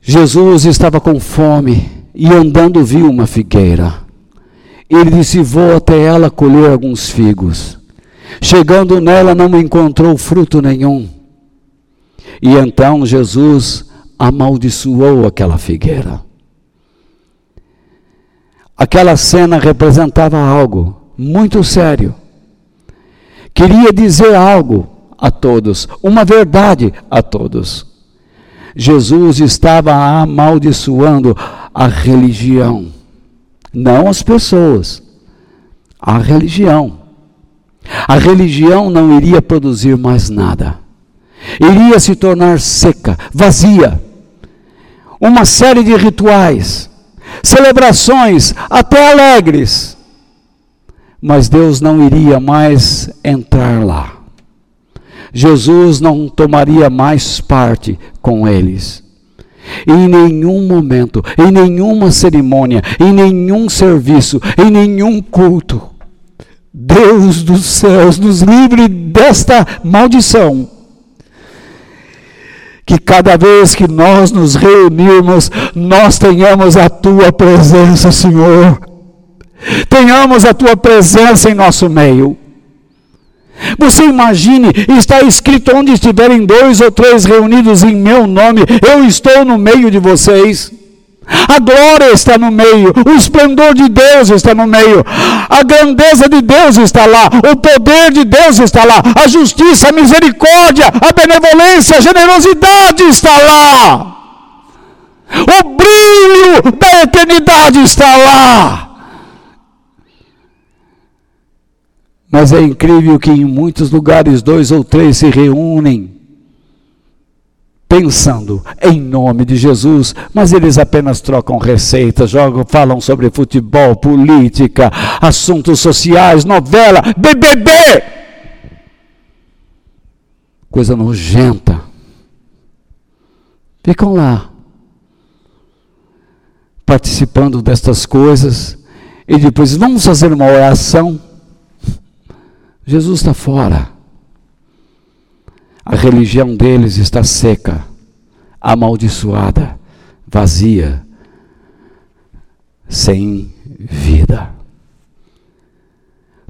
Jesus estava com fome e andando viu uma figueira. Ele disse: Vou até ela colher alguns figos. Chegando nela, não encontrou fruto nenhum. E então Jesus amaldiçoou aquela figueira. Aquela cena representava algo muito sério. Queria dizer algo a todos, uma verdade a todos. Jesus estava amaldiçoando a religião, não as pessoas, a religião. A religião não iria produzir mais nada, iria se tornar seca, vazia. Uma série de rituais, celebrações, até alegres, mas Deus não iria mais entrar lá. Jesus não tomaria mais parte com eles. Em nenhum momento, em nenhuma cerimônia, em nenhum serviço, em nenhum culto. Deus dos céus nos livre desta maldição. Que cada vez que nós nos reunirmos, nós tenhamos a tua presença, Senhor. Tenhamos a tua presença em nosso meio. Você imagine, está escrito onde estiverem dois ou três reunidos em meu nome, eu estou no meio de vocês. A glória está no meio, o esplendor de Deus está no meio, a grandeza de Deus está lá, o poder de Deus está lá, a justiça, a misericórdia, a benevolência, a generosidade está lá. O brilho da eternidade está lá. Mas é incrível que em muitos lugares dois ou três se reúnem pensando em nome de Jesus, mas eles apenas trocam receitas, jogam, falam sobre futebol, política, assuntos sociais, novela, BBB. Coisa nojenta. Ficam lá participando destas coisas e depois vamos fazer uma oração Jesus está fora. A religião deles está seca, amaldiçoada, vazia, sem vida.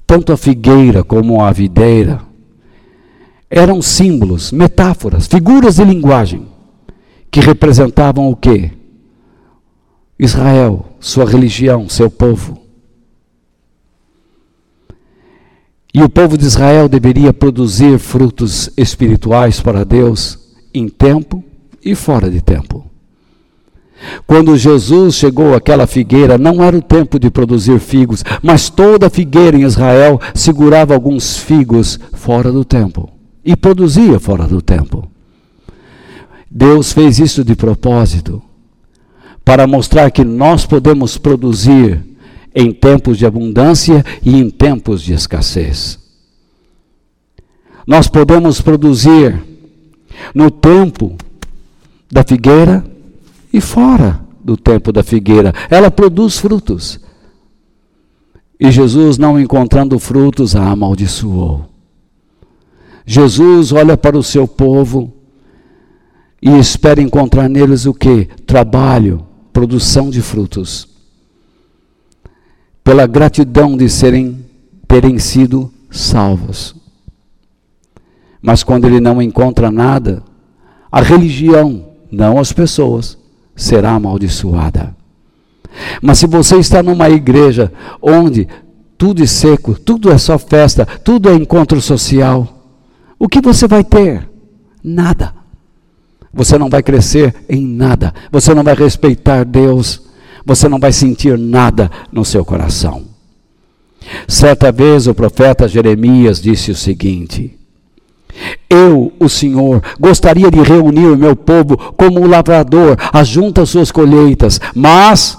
Tanto a figueira como a videira eram símbolos, metáforas, figuras de linguagem que representavam o que? Israel, sua religião, seu povo. E o povo de Israel deveria produzir frutos espirituais para Deus em tempo e fora de tempo. Quando Jesus chegou àquela figueira, não era o tempo de produzir figos, mas toda figueira em Israel segurava alguns figos fora do tempo e produzia fora do tempo. Deus fez isso de propósito para mostrar que nós podemos produzir em tempos de abundância e em tempos de escassez. Nós podemos produzir no tempo da figueira e fora do tempo da figueira. Ela produz frutos. E Jesus, não encontrando frutos, a amaldiçoou. Jesus olha para o seu povo e espera encontrar neles o que? Trabalho, produção de frutos pela gratidão de serem terem sido salvos. Mas quando ele não encontra nada, a religião, não as pessoas, será amaldiçoada. Mas se você está numa igreja onde tudo é seco, tudo é só festa, tudo é encontro social, o que você vai ter? Nada. Você não vai crescer em nada. Você não vai respeitar Deus você não vai sentir nada no seu coração. Certa vez o profeta Jeremias disse o seguinte: Eu, o Senhor, gostaria de reunir o meu povo como o lavrador ajunta suas colheitas, mas,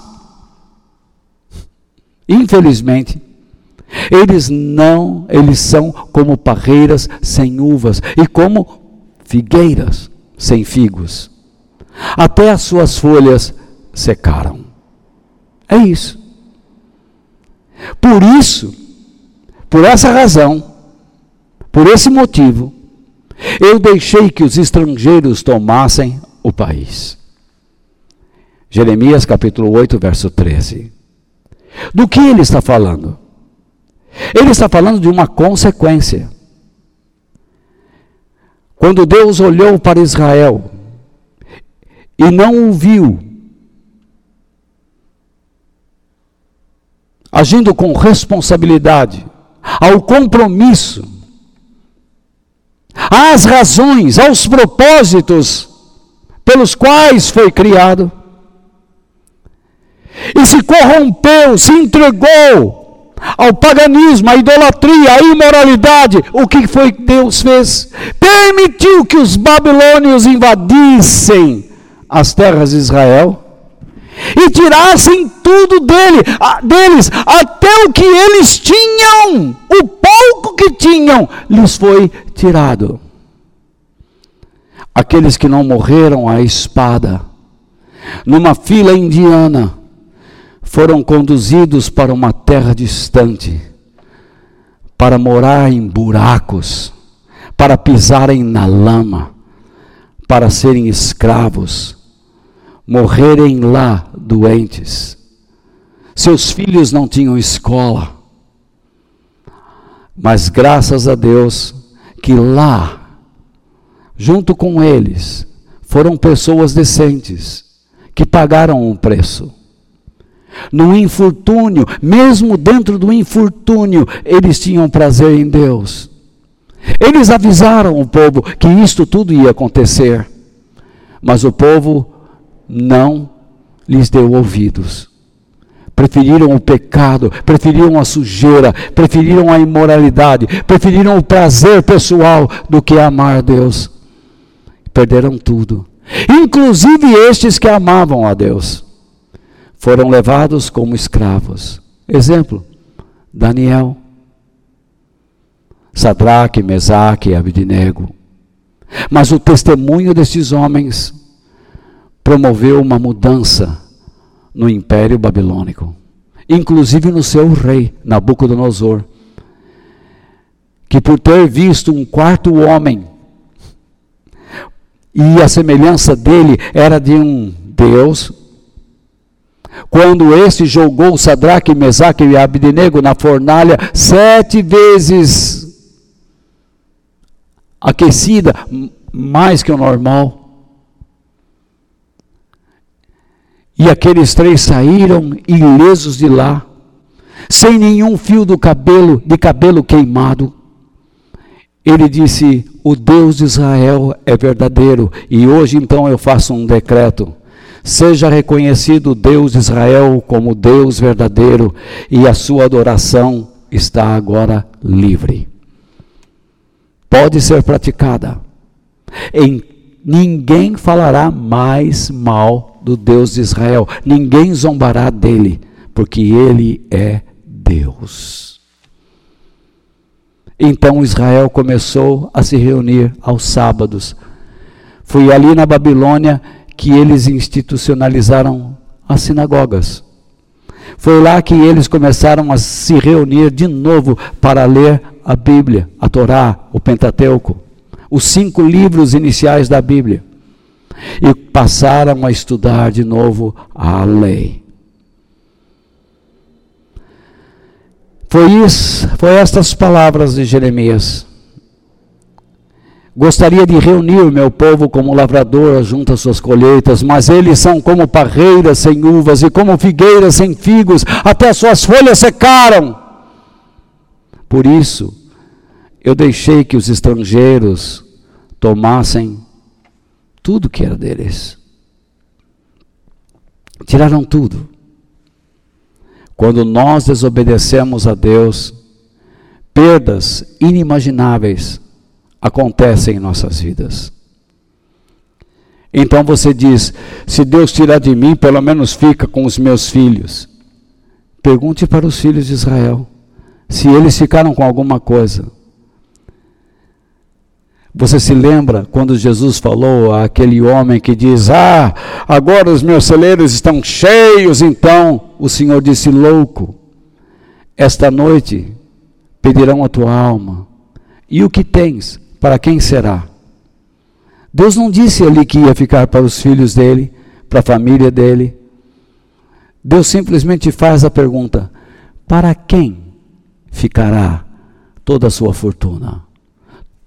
infelizmente, eles não, eles são como parreiras sem uvas e como figueiras sem figos. Até as suas folhas secaram. É isso. Por isso, por essa razão, por esse motivo, eu deixei que os estrangeiros tomassem o país. Jeremias capítulo 8, verso 13. Do que ele está falando? Ele está falando de uma consequência. Quando Deus olhou para Israel e não o viu, agindo com responsabilidade, ao compromisso, às razões, aos propósitos pelos quais foi criado, e se corrompeu, se entregou ao paganismo, à idolatria, à imoralidade, o que foi que Deus fez? Permitiu que os babilônios invadissem as terras de Israel e tirassem tudo dele, deles, até o que eles tinham, o pouco que tinham, lhes foi tirado. Aqueles que não morreram à espada, numa fila indiana, foram conduzidos para uma terra distante, para morar em buracos, para pisarem na lama, para serem escravos morrerem lá doentes. Seus filhos não tinham escola. Mas graças a Deus que lá, junto com eles, foram pessoas decentes que pagaram um preço. No infortúnio, mesmo dentro do infortúnio, eles tinham prazer em Deus. Eles avisaram o povo que isto tudo ia acontecer. Mas o povo não lhes deu ouvidos. Preferiram o pecado, preferiram a sujeira, preferiram a imoralidade, preferiram o prazer pessoal do que amar a Deus. Perderam tudo. Inclusive estes que amavam a Deus foram levados como escravos. Exemplo: Daniel, Sadraque, Mesaque e Abidnego. Mas o testemunho destes homens promoveu uma mudança no Império Babilônico, inclusive no seu rei, Nabucodonosor, que por ter visto um quarto homem, e a semelhança dele era de um Deus, quando este jogou Sadraque, Mesaque e Abednego na fornalha sete vezes aquecida, mais que o normal, E aqueles três saíram ilesos de lá, sem nenhum fio do cabelo, de cabelo queimado. Ele disse: O Deus de Israel é verdadeiro, e hoje então eu faço um decreto. Seja reconhecido Deus de Israel como Deus verdadeiro, e a sua adoração está agora livre. Pode ser praticada. Em, ninguém falará mais mal do Deus de Israel. Ninguém zombará dele, porque ele é Deus. Então Israel começou a se reunir aos sábados. Foi ali na Babilônia que eles institucionalizaram as sinagogas. Foi lá que eles começaram a se reunir de novo para ler a Bíblia, a Torá, o Pentateuco, os cinco livros iniciais da Bíblia e passaram a estudar de novo a lei. Foi isso, foi estas palavras de Jeremias. Gostaria de reunir o meu povo como lavrador junto às suas colheitas, mas eles são como parreiras sem uvas e como figueiras sem figos, até suas folhas secaram. Por isso, eu deixei que os estrangeiros tomassem tudo que era deles. Tiraram tudo. quando nós desobedecemos a Deus, perdas inimagináveis acontecem em nossas vidas. Então você diz: se Deus tirar de mim, pelo menos fica com os meus filhos. Pergunte para os filhos de Israel se eles ficaram com alguma coisa. Você se lembra quando Jesus falou àquele homem que diz: Ah, agora os meus celeiros estão cheios. Então o Senhor disse: Louco, esta noite pedirão a tua alma. E o que tens, para quem será? Deus não disse ali que ia ficar para os filhos dele, para a família dele. Deus simplesmente faz a pergunta: para quem ficará toda a sua fortuna,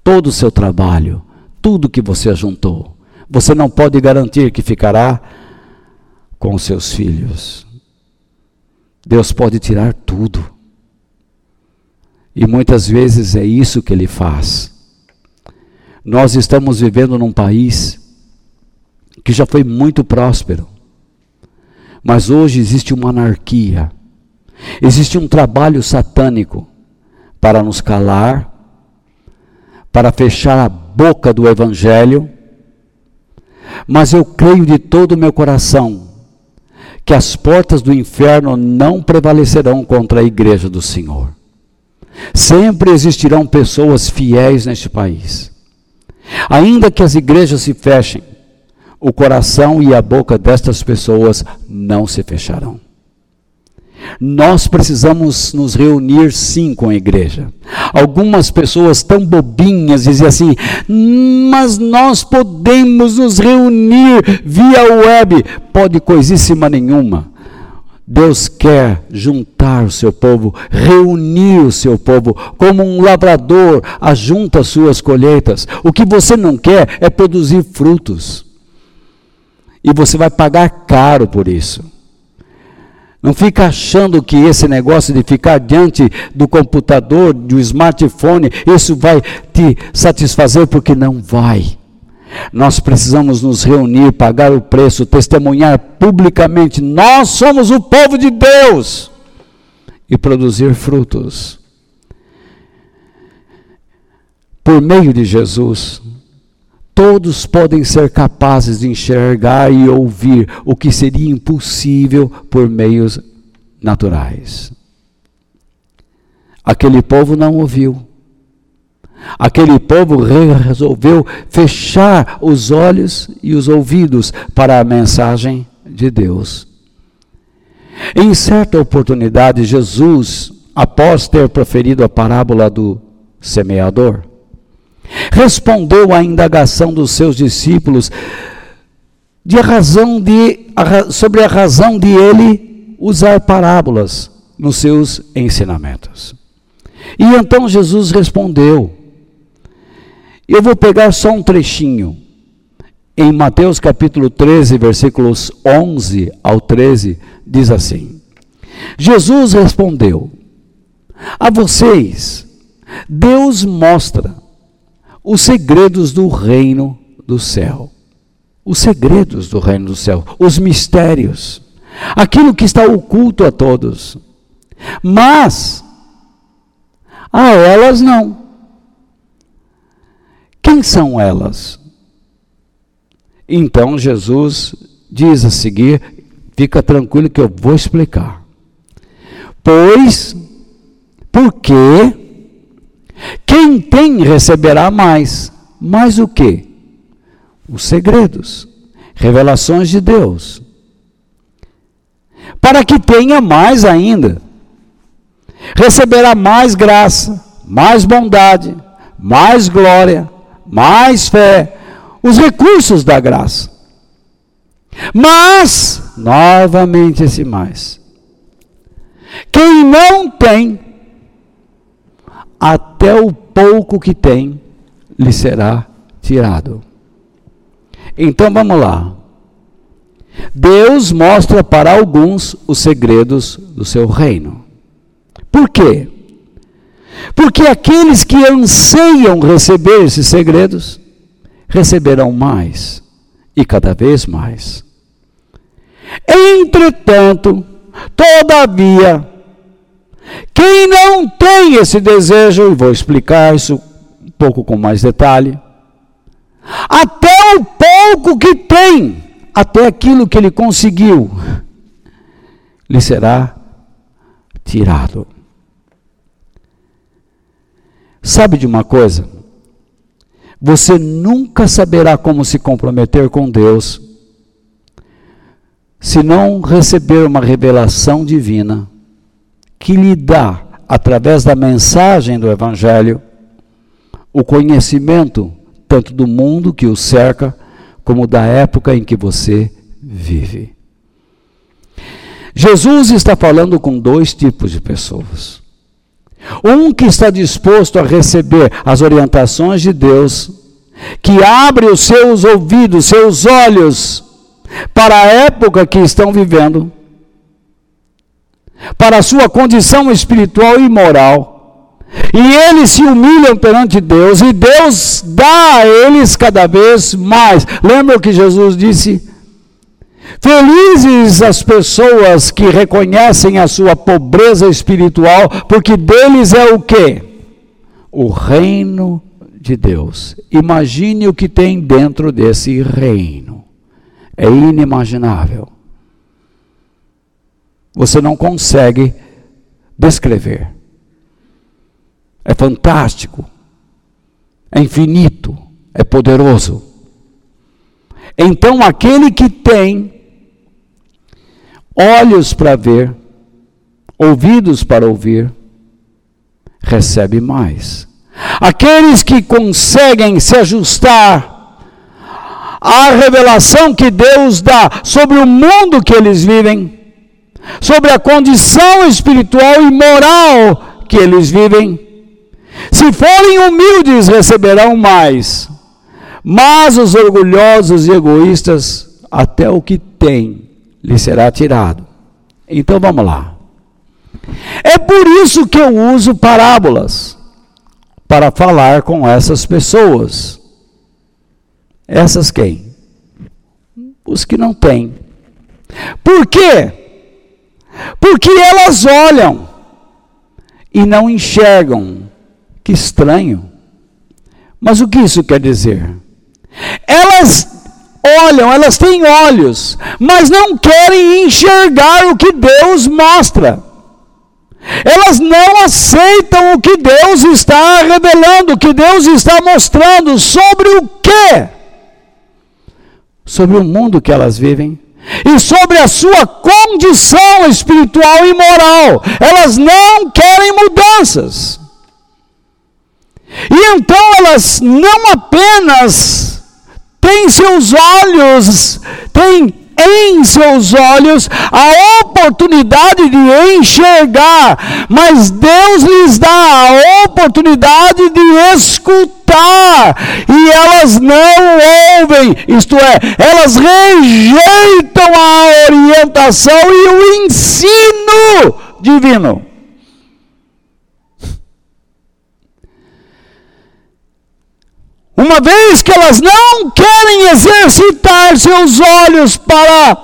todo o seu trabalho, tudo que você ajuntou? Você não pode garantir que ficará com os seus filhos. Deus pode tirar tudo. E muitas vezes é isso que ele faz. Nós estamos vivendo num país que já foi muito próspero, mas hoje existe uma anarquia, existe um trabalho satânico para nos calar, para fechar a boca do Evangelho, mas eu creio de todo o meu coração que as portas do inferno não prevalecerão contra a igreja do Senhor. Sempre existirão pessoas fiéis neste país. Ainda que as igrejas se fechem, o coração e a boca destas pessoas não se fecharão. Nós precisamos nos reunir sim com a igreja. Algumas pessoas tão bobinhas dizem assim, mas nós podemos nos reunir via web. Pode coisíssima nenhuma. Deus quer juntar o seu povo, reunir o seu povo, como um lavrador ajunta suas colheitas. O que você não quer é produzir frutos. E você vai pagar caro por isso. Não fica achando que esse negócio de ficar diante do computador, do smartphone, isso vai te satisfazer, porque não vai. Nós precisamos nos reunir, pagar o preço, testemunhar publicamente: nós somos o povo de Deus e produzir frutos. Por meio de Jesus, todos podem ser capazes de enxergar e ouvir o que seria impossível por meios naturais. Aquele povo não ouviu Aquele povo resolveu fechar os olhos e os ouvidos para a mensagem de Deus. Em certa oportunidade, Jesus, após ter proferido a parábola do semeador, respondeu à indagação dos seus discípulos de razão de, sobre a razão de ele usar parábolas nos seus ensinamentos. E então Jesus respondeu: eu vou pegar só um trechinho. Em Mateus capítulo 13, versículos 11 ao 13, diz assim: Jesus respondeu: A vocês, Deus mostra os segredos do reino do céu. Os segredos do reino do céu, os mistérios, aquilo que está oculto a todos. Mas a elas não. Quem são elas? Então Jesus diz a seguir: fica tranquilo que eu vou explicar. Pois, porque quem tem receberá mais. Mais o que? Os segredos, revelações de Deus. Para que tenha mais ainda. Receberá mais graça, mais bondade, mais glória, mais fé, os recursos da graça. Mas, novamente esse mais. Quem não tem, até o pouco que tem, lhe será tirado. Então vamos lá. Deus mostra para alguns os segredos do seu reino. Por quê? Porque aqueles que anseiam receber esses segredos, receberão mais e cada vez mais. Entretanto, Todavia, quem não tem esse desejo, e vou explicar isso um pouco com mais detalhe, até o pouco que tem, até aquilo que ele conseguiu, lhe será tirado. Sabe de uma coisa? Você nunca saberá como se comprometer com Deus se não receber uma revelação divina que lhe dá, através da mensagem do Evangelho, o conhecimento tanto do mundo que o cerca, como da época em que você vive. Jesus está falando com dois tipos de pessoas. Um que está disposto a receber as orientações de Deus, que abre os seus ouvidos, seus olhos para a época que estão vivendo, para a sua condição espiritual e moral. E eles se humilham perante Deus, e Deus dá a eles cada vez mais. Lembra o que Jesus disse? Felizes as pessoas que reconhecem a sua pobreza espiritual, porque deles é o que? O reino de Deus. Imagine o que tem dentro desse reino. É inimaginável. Você não consegue descrever. É fantástico. É infinito. É poderoso. Então, aquele que tem olhos para ver, ouvidos para ouvir, recebe mais. Aqueles que conseguem se ajustar à revelação que Deus dá sobre o mundo que eles vivem, sobre a condição espiritual e moral que eles vivem, se forem humildes, receberão mais. Mas os orgulhosos e egoístas, até o que têm, lhe será tirado. Então vamos lá. É por isso que eu uso parábolas para falar com essas pessoas. Essas quem? Os que não têm. Por quê? Porque elas olham e não enxergam. Que estranho. Mas o que isso quer dizer? Elas olham, elas têm olhos, mas não querem enxergar o que Deus mostra. Elas não aceitam o que Deus está revelando, o que Deus está mostrando sobre o quê? Sobre o mundo que elas vivem e sobre a sua condição espiritual e moral. Elas não querem mudanças. E então elas não apenas tem seus olhos, tem em seus olhos a oportunidade de enxergar, mas Deus lhes dá a oportunidade de escutar, e elas não ouvem, isto é, elas rejeitam a orientação e o ensino divino. Uma vez que elas não querem exercitar seus olhos para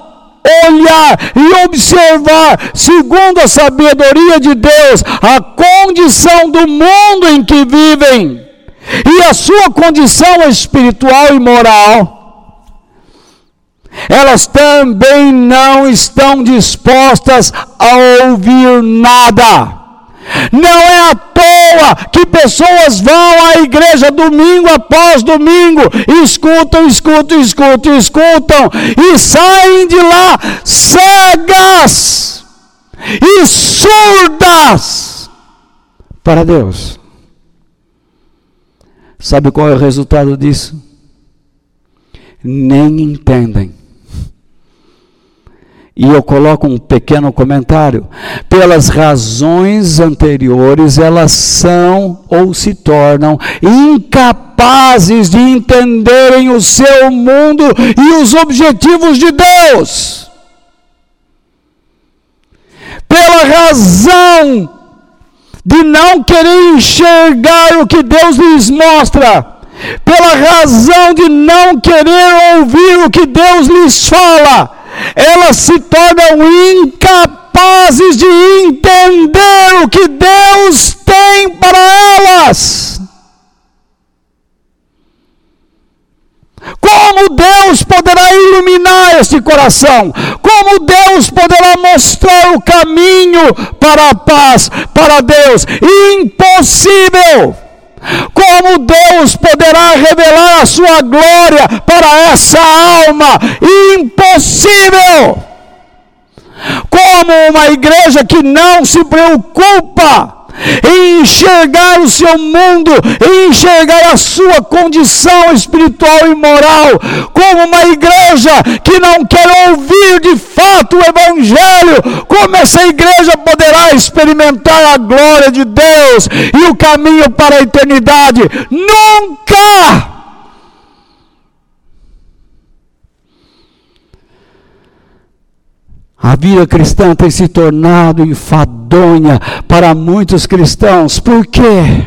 olhar e observar, segundo a sabedoria de Deus, a condição do mundo em que vivem e a sua condição espiritual e moral, elas também não estão dispostas a ouvir nada. Não é à toa que pessoas vão à igreja domingo após domingo, escutam, escutam, escutam, escutam e saem de lá cegas e surdas para Deus. Sabe qual é o resultado disso? Nem entendem e eu coloco um pequeno comentário. Pelas razões anteriores, elas são ou se tornam incapazes de entenderem o seu mundo e os objetivos de Deus. Pela razão de não querer enxergar o que Deus lhes mostra, pela razão de não querer ouvir o que Deus lhes fala, elas se tornam incapazes de entender o que Deus tem para elas. Como Deus poderá iluminar este coração? Como Deus poderá mostrar o caminho para a paz, para Deus? Impossível! Como Deus poderá revelar a sua glória para essa alma? Impossível! Como uma igreja que não se preocupa enxergar o seu mundo, enxergar a sua condição espiritual e moral, como uma igreja que não quer ouvir de fato o Evangelho, como essa igreja poderá experimentar a glória de Deus e o caminho para a eternidade? Nunca! A vida cristã tem se tornado enfadonha para muitos cristãos. Por quê?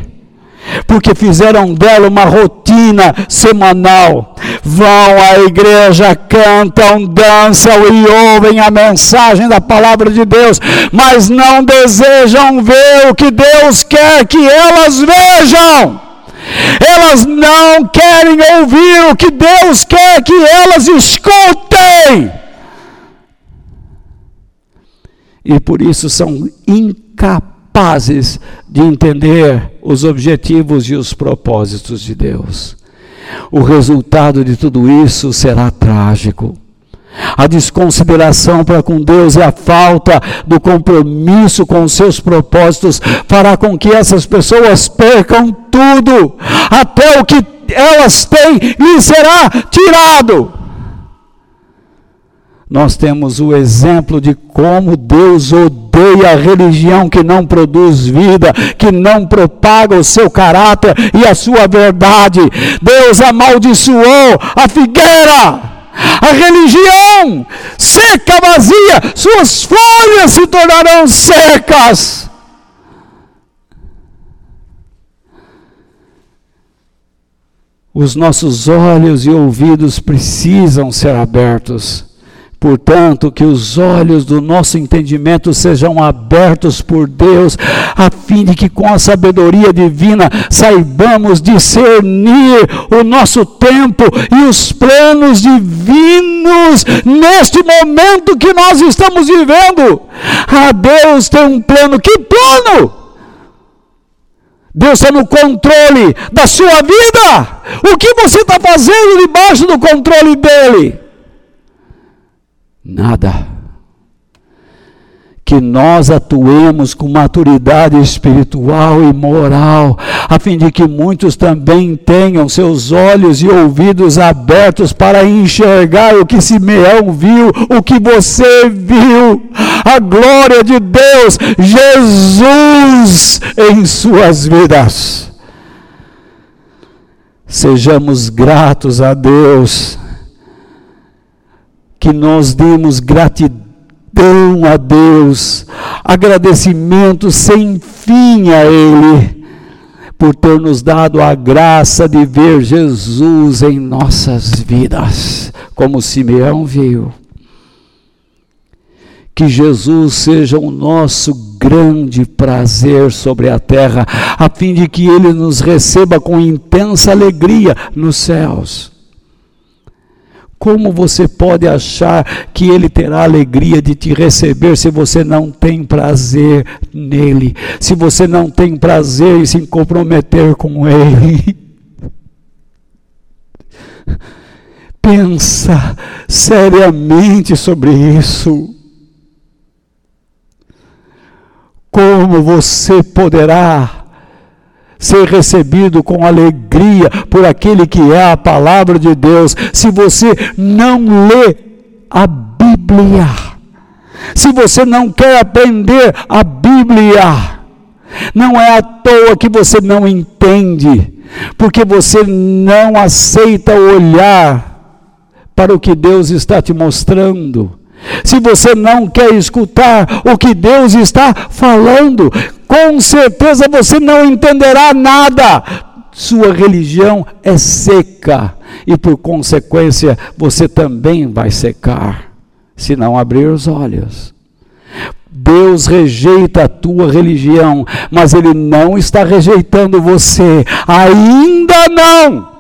Porque fizeram dela uma rotina semanal. Vão à igreja, cantam, dançam e ouvem a mensagem da palavra de Deus, mas não desejam ver o que Deus quer que elas vejam. Elas não querem ouvir o que Deus quer que elas escutem e por isso são incapazes de entender os objetivos e os propósitos de Deus. O resultado de tudo isso será trágico. A desconsideração para com Deus e a falta do compromisso com os seus propósitos fará com que essas pessoas percam tudo, até o que elas têm lhe será tirado nós temos o exemplo de como Deus odeia a religião que não produz vida, que não propaga o seu caráter e a sua verdade. Deus amaldiçoou a figueira. A religião seca, vazia, suas folhas se tornarão secas. Os nossos olhos e ouvidos precisam ser abertos Portanto, que os olhos do nosso entendimento sejam abertos por Deus, a fim de que com a sabedoria divina saibamos discernir o nosso tempo e os planos divinos neste momento que nós estamos vivendo. Ah, Deus tem um plano. Que plano? Deus está no controle da sua vida. O que você está fazendo debaixo do controle dele? Nada. Que nós atuemos com maturidade espiritual e moral, a fim de que muitos também tenham seus olhos e ouvidos abertos para enxergar o que Simeão viu, o que você viu, a glória de Deus, Jesus em suas vidas. Sejamos gratos a Deus que nós demos gratidão a Deus, agradecimento sem fim a Ele, por ter nos dado a graça de ver Jesus em nossas vidas, como Simeão viu. Que Jesus seja o nosso grande prazer sobre a terra, a fim de que Ele nos receba com intensa alegria nos céus. Como você pode achar que Ele terá alegria de te receber se você não tem prazer nele? Se você não tem prazer em se comprometer com Ele? Pensa seriamente sobre isso. Como você poderá ser recebido com alegria por aquele que é a palavra de Deus, se você não lê a Bíblia, se você não quer aprender a Bíblia, não é à toa que você não entende, porque você não aceita olhar para o que Deus está te mostrando. Se você não quer escutar o que Deus está falando, com certeza você não entenderá nada. Sua religião é seca e, por consequência, você também vai secar, se não abrir os olhos. Deus rejeita a tua religião, mas Ele não está rejeitando você, ainda não.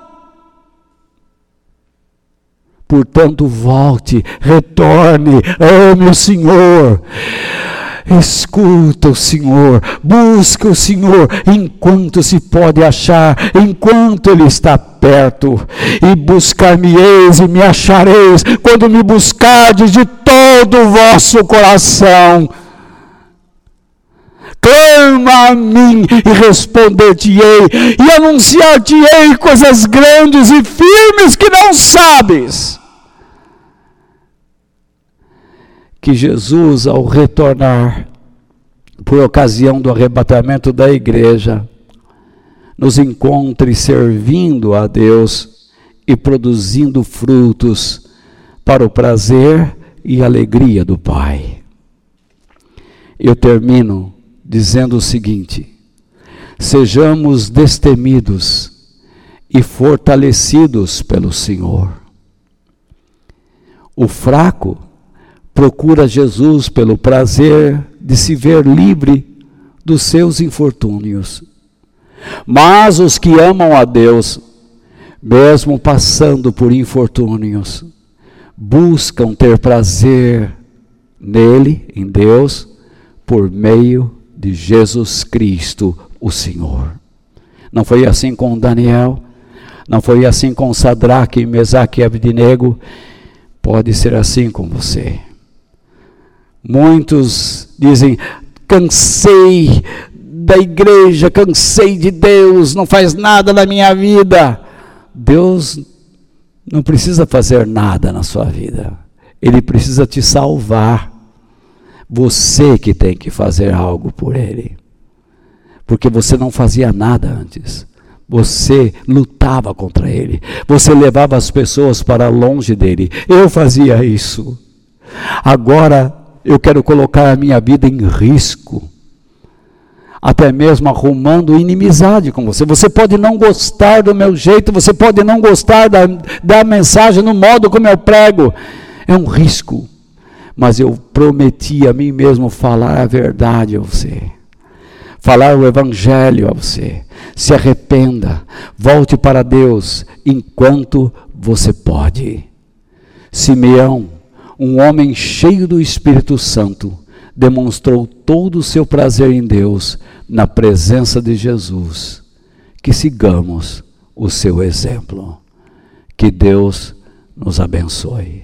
Portanto, volte, retorne, ame o Senhor. Escuta o Senhor, busca o Senhor enquanto se pode achar, enquanto Ele está perto. E buscar-me-eis e me achareis, quando me buscardes de todo o vosso coração. Clama a mim e responder-te-ei, e anunciar-te-ei coisas grandes e firmes que não sabes. Que Jesus, ao retornar, por ocasião do arrebatamento da igreja, nos encontre servindo a Deus e produzindo frutos para o prazer e alegria do Pai. Eu termino dizendo o seguinte: sejamos destemidos e fortalecidos pelo Senhor. O fraco procura Jesus pelo prazer de se ver livre dos seus infortúnios. Mas os que amam a Deus, mesmo passando por infortúnios, buscam ter prazer nele, em Deus, por meio de Jesus Cristo, o Senhor. Não foi assim com Daniel, não foi assim com Sadraque, Mesaque e Abdinego, pode ser assim com você. Muitos dizem: cansei da igreja, cansei de Deus, não faz nada na minha vida. Deus não precisa fazer nada na sua vida, Ele precisa te salvar. Você que tem que fazer algo por Ele, porque você não fazia nada antes. Você lutava contra ele. Você levava as pessoas para longe dele. Eu fazia isso. Agora eu quero colocar a minha vida em risco, até mesmo arrumando inimizade com você. Você pode não gostar do meu jeito, você pode não gostar da, da mensagem, no modo como eu prego, é um risco, mas eu prometi a mim mesmo falar a verdade a você. Falar o Evangelho a você. Se arrependa, volte para Deus enquanto você pode. Simeão um homem cheio do Espírito Santo, demonstrou todo o seu prazer em Deus na presença de Jesus. Que sigamos o seu exemplo. Que Deus nos abençoe.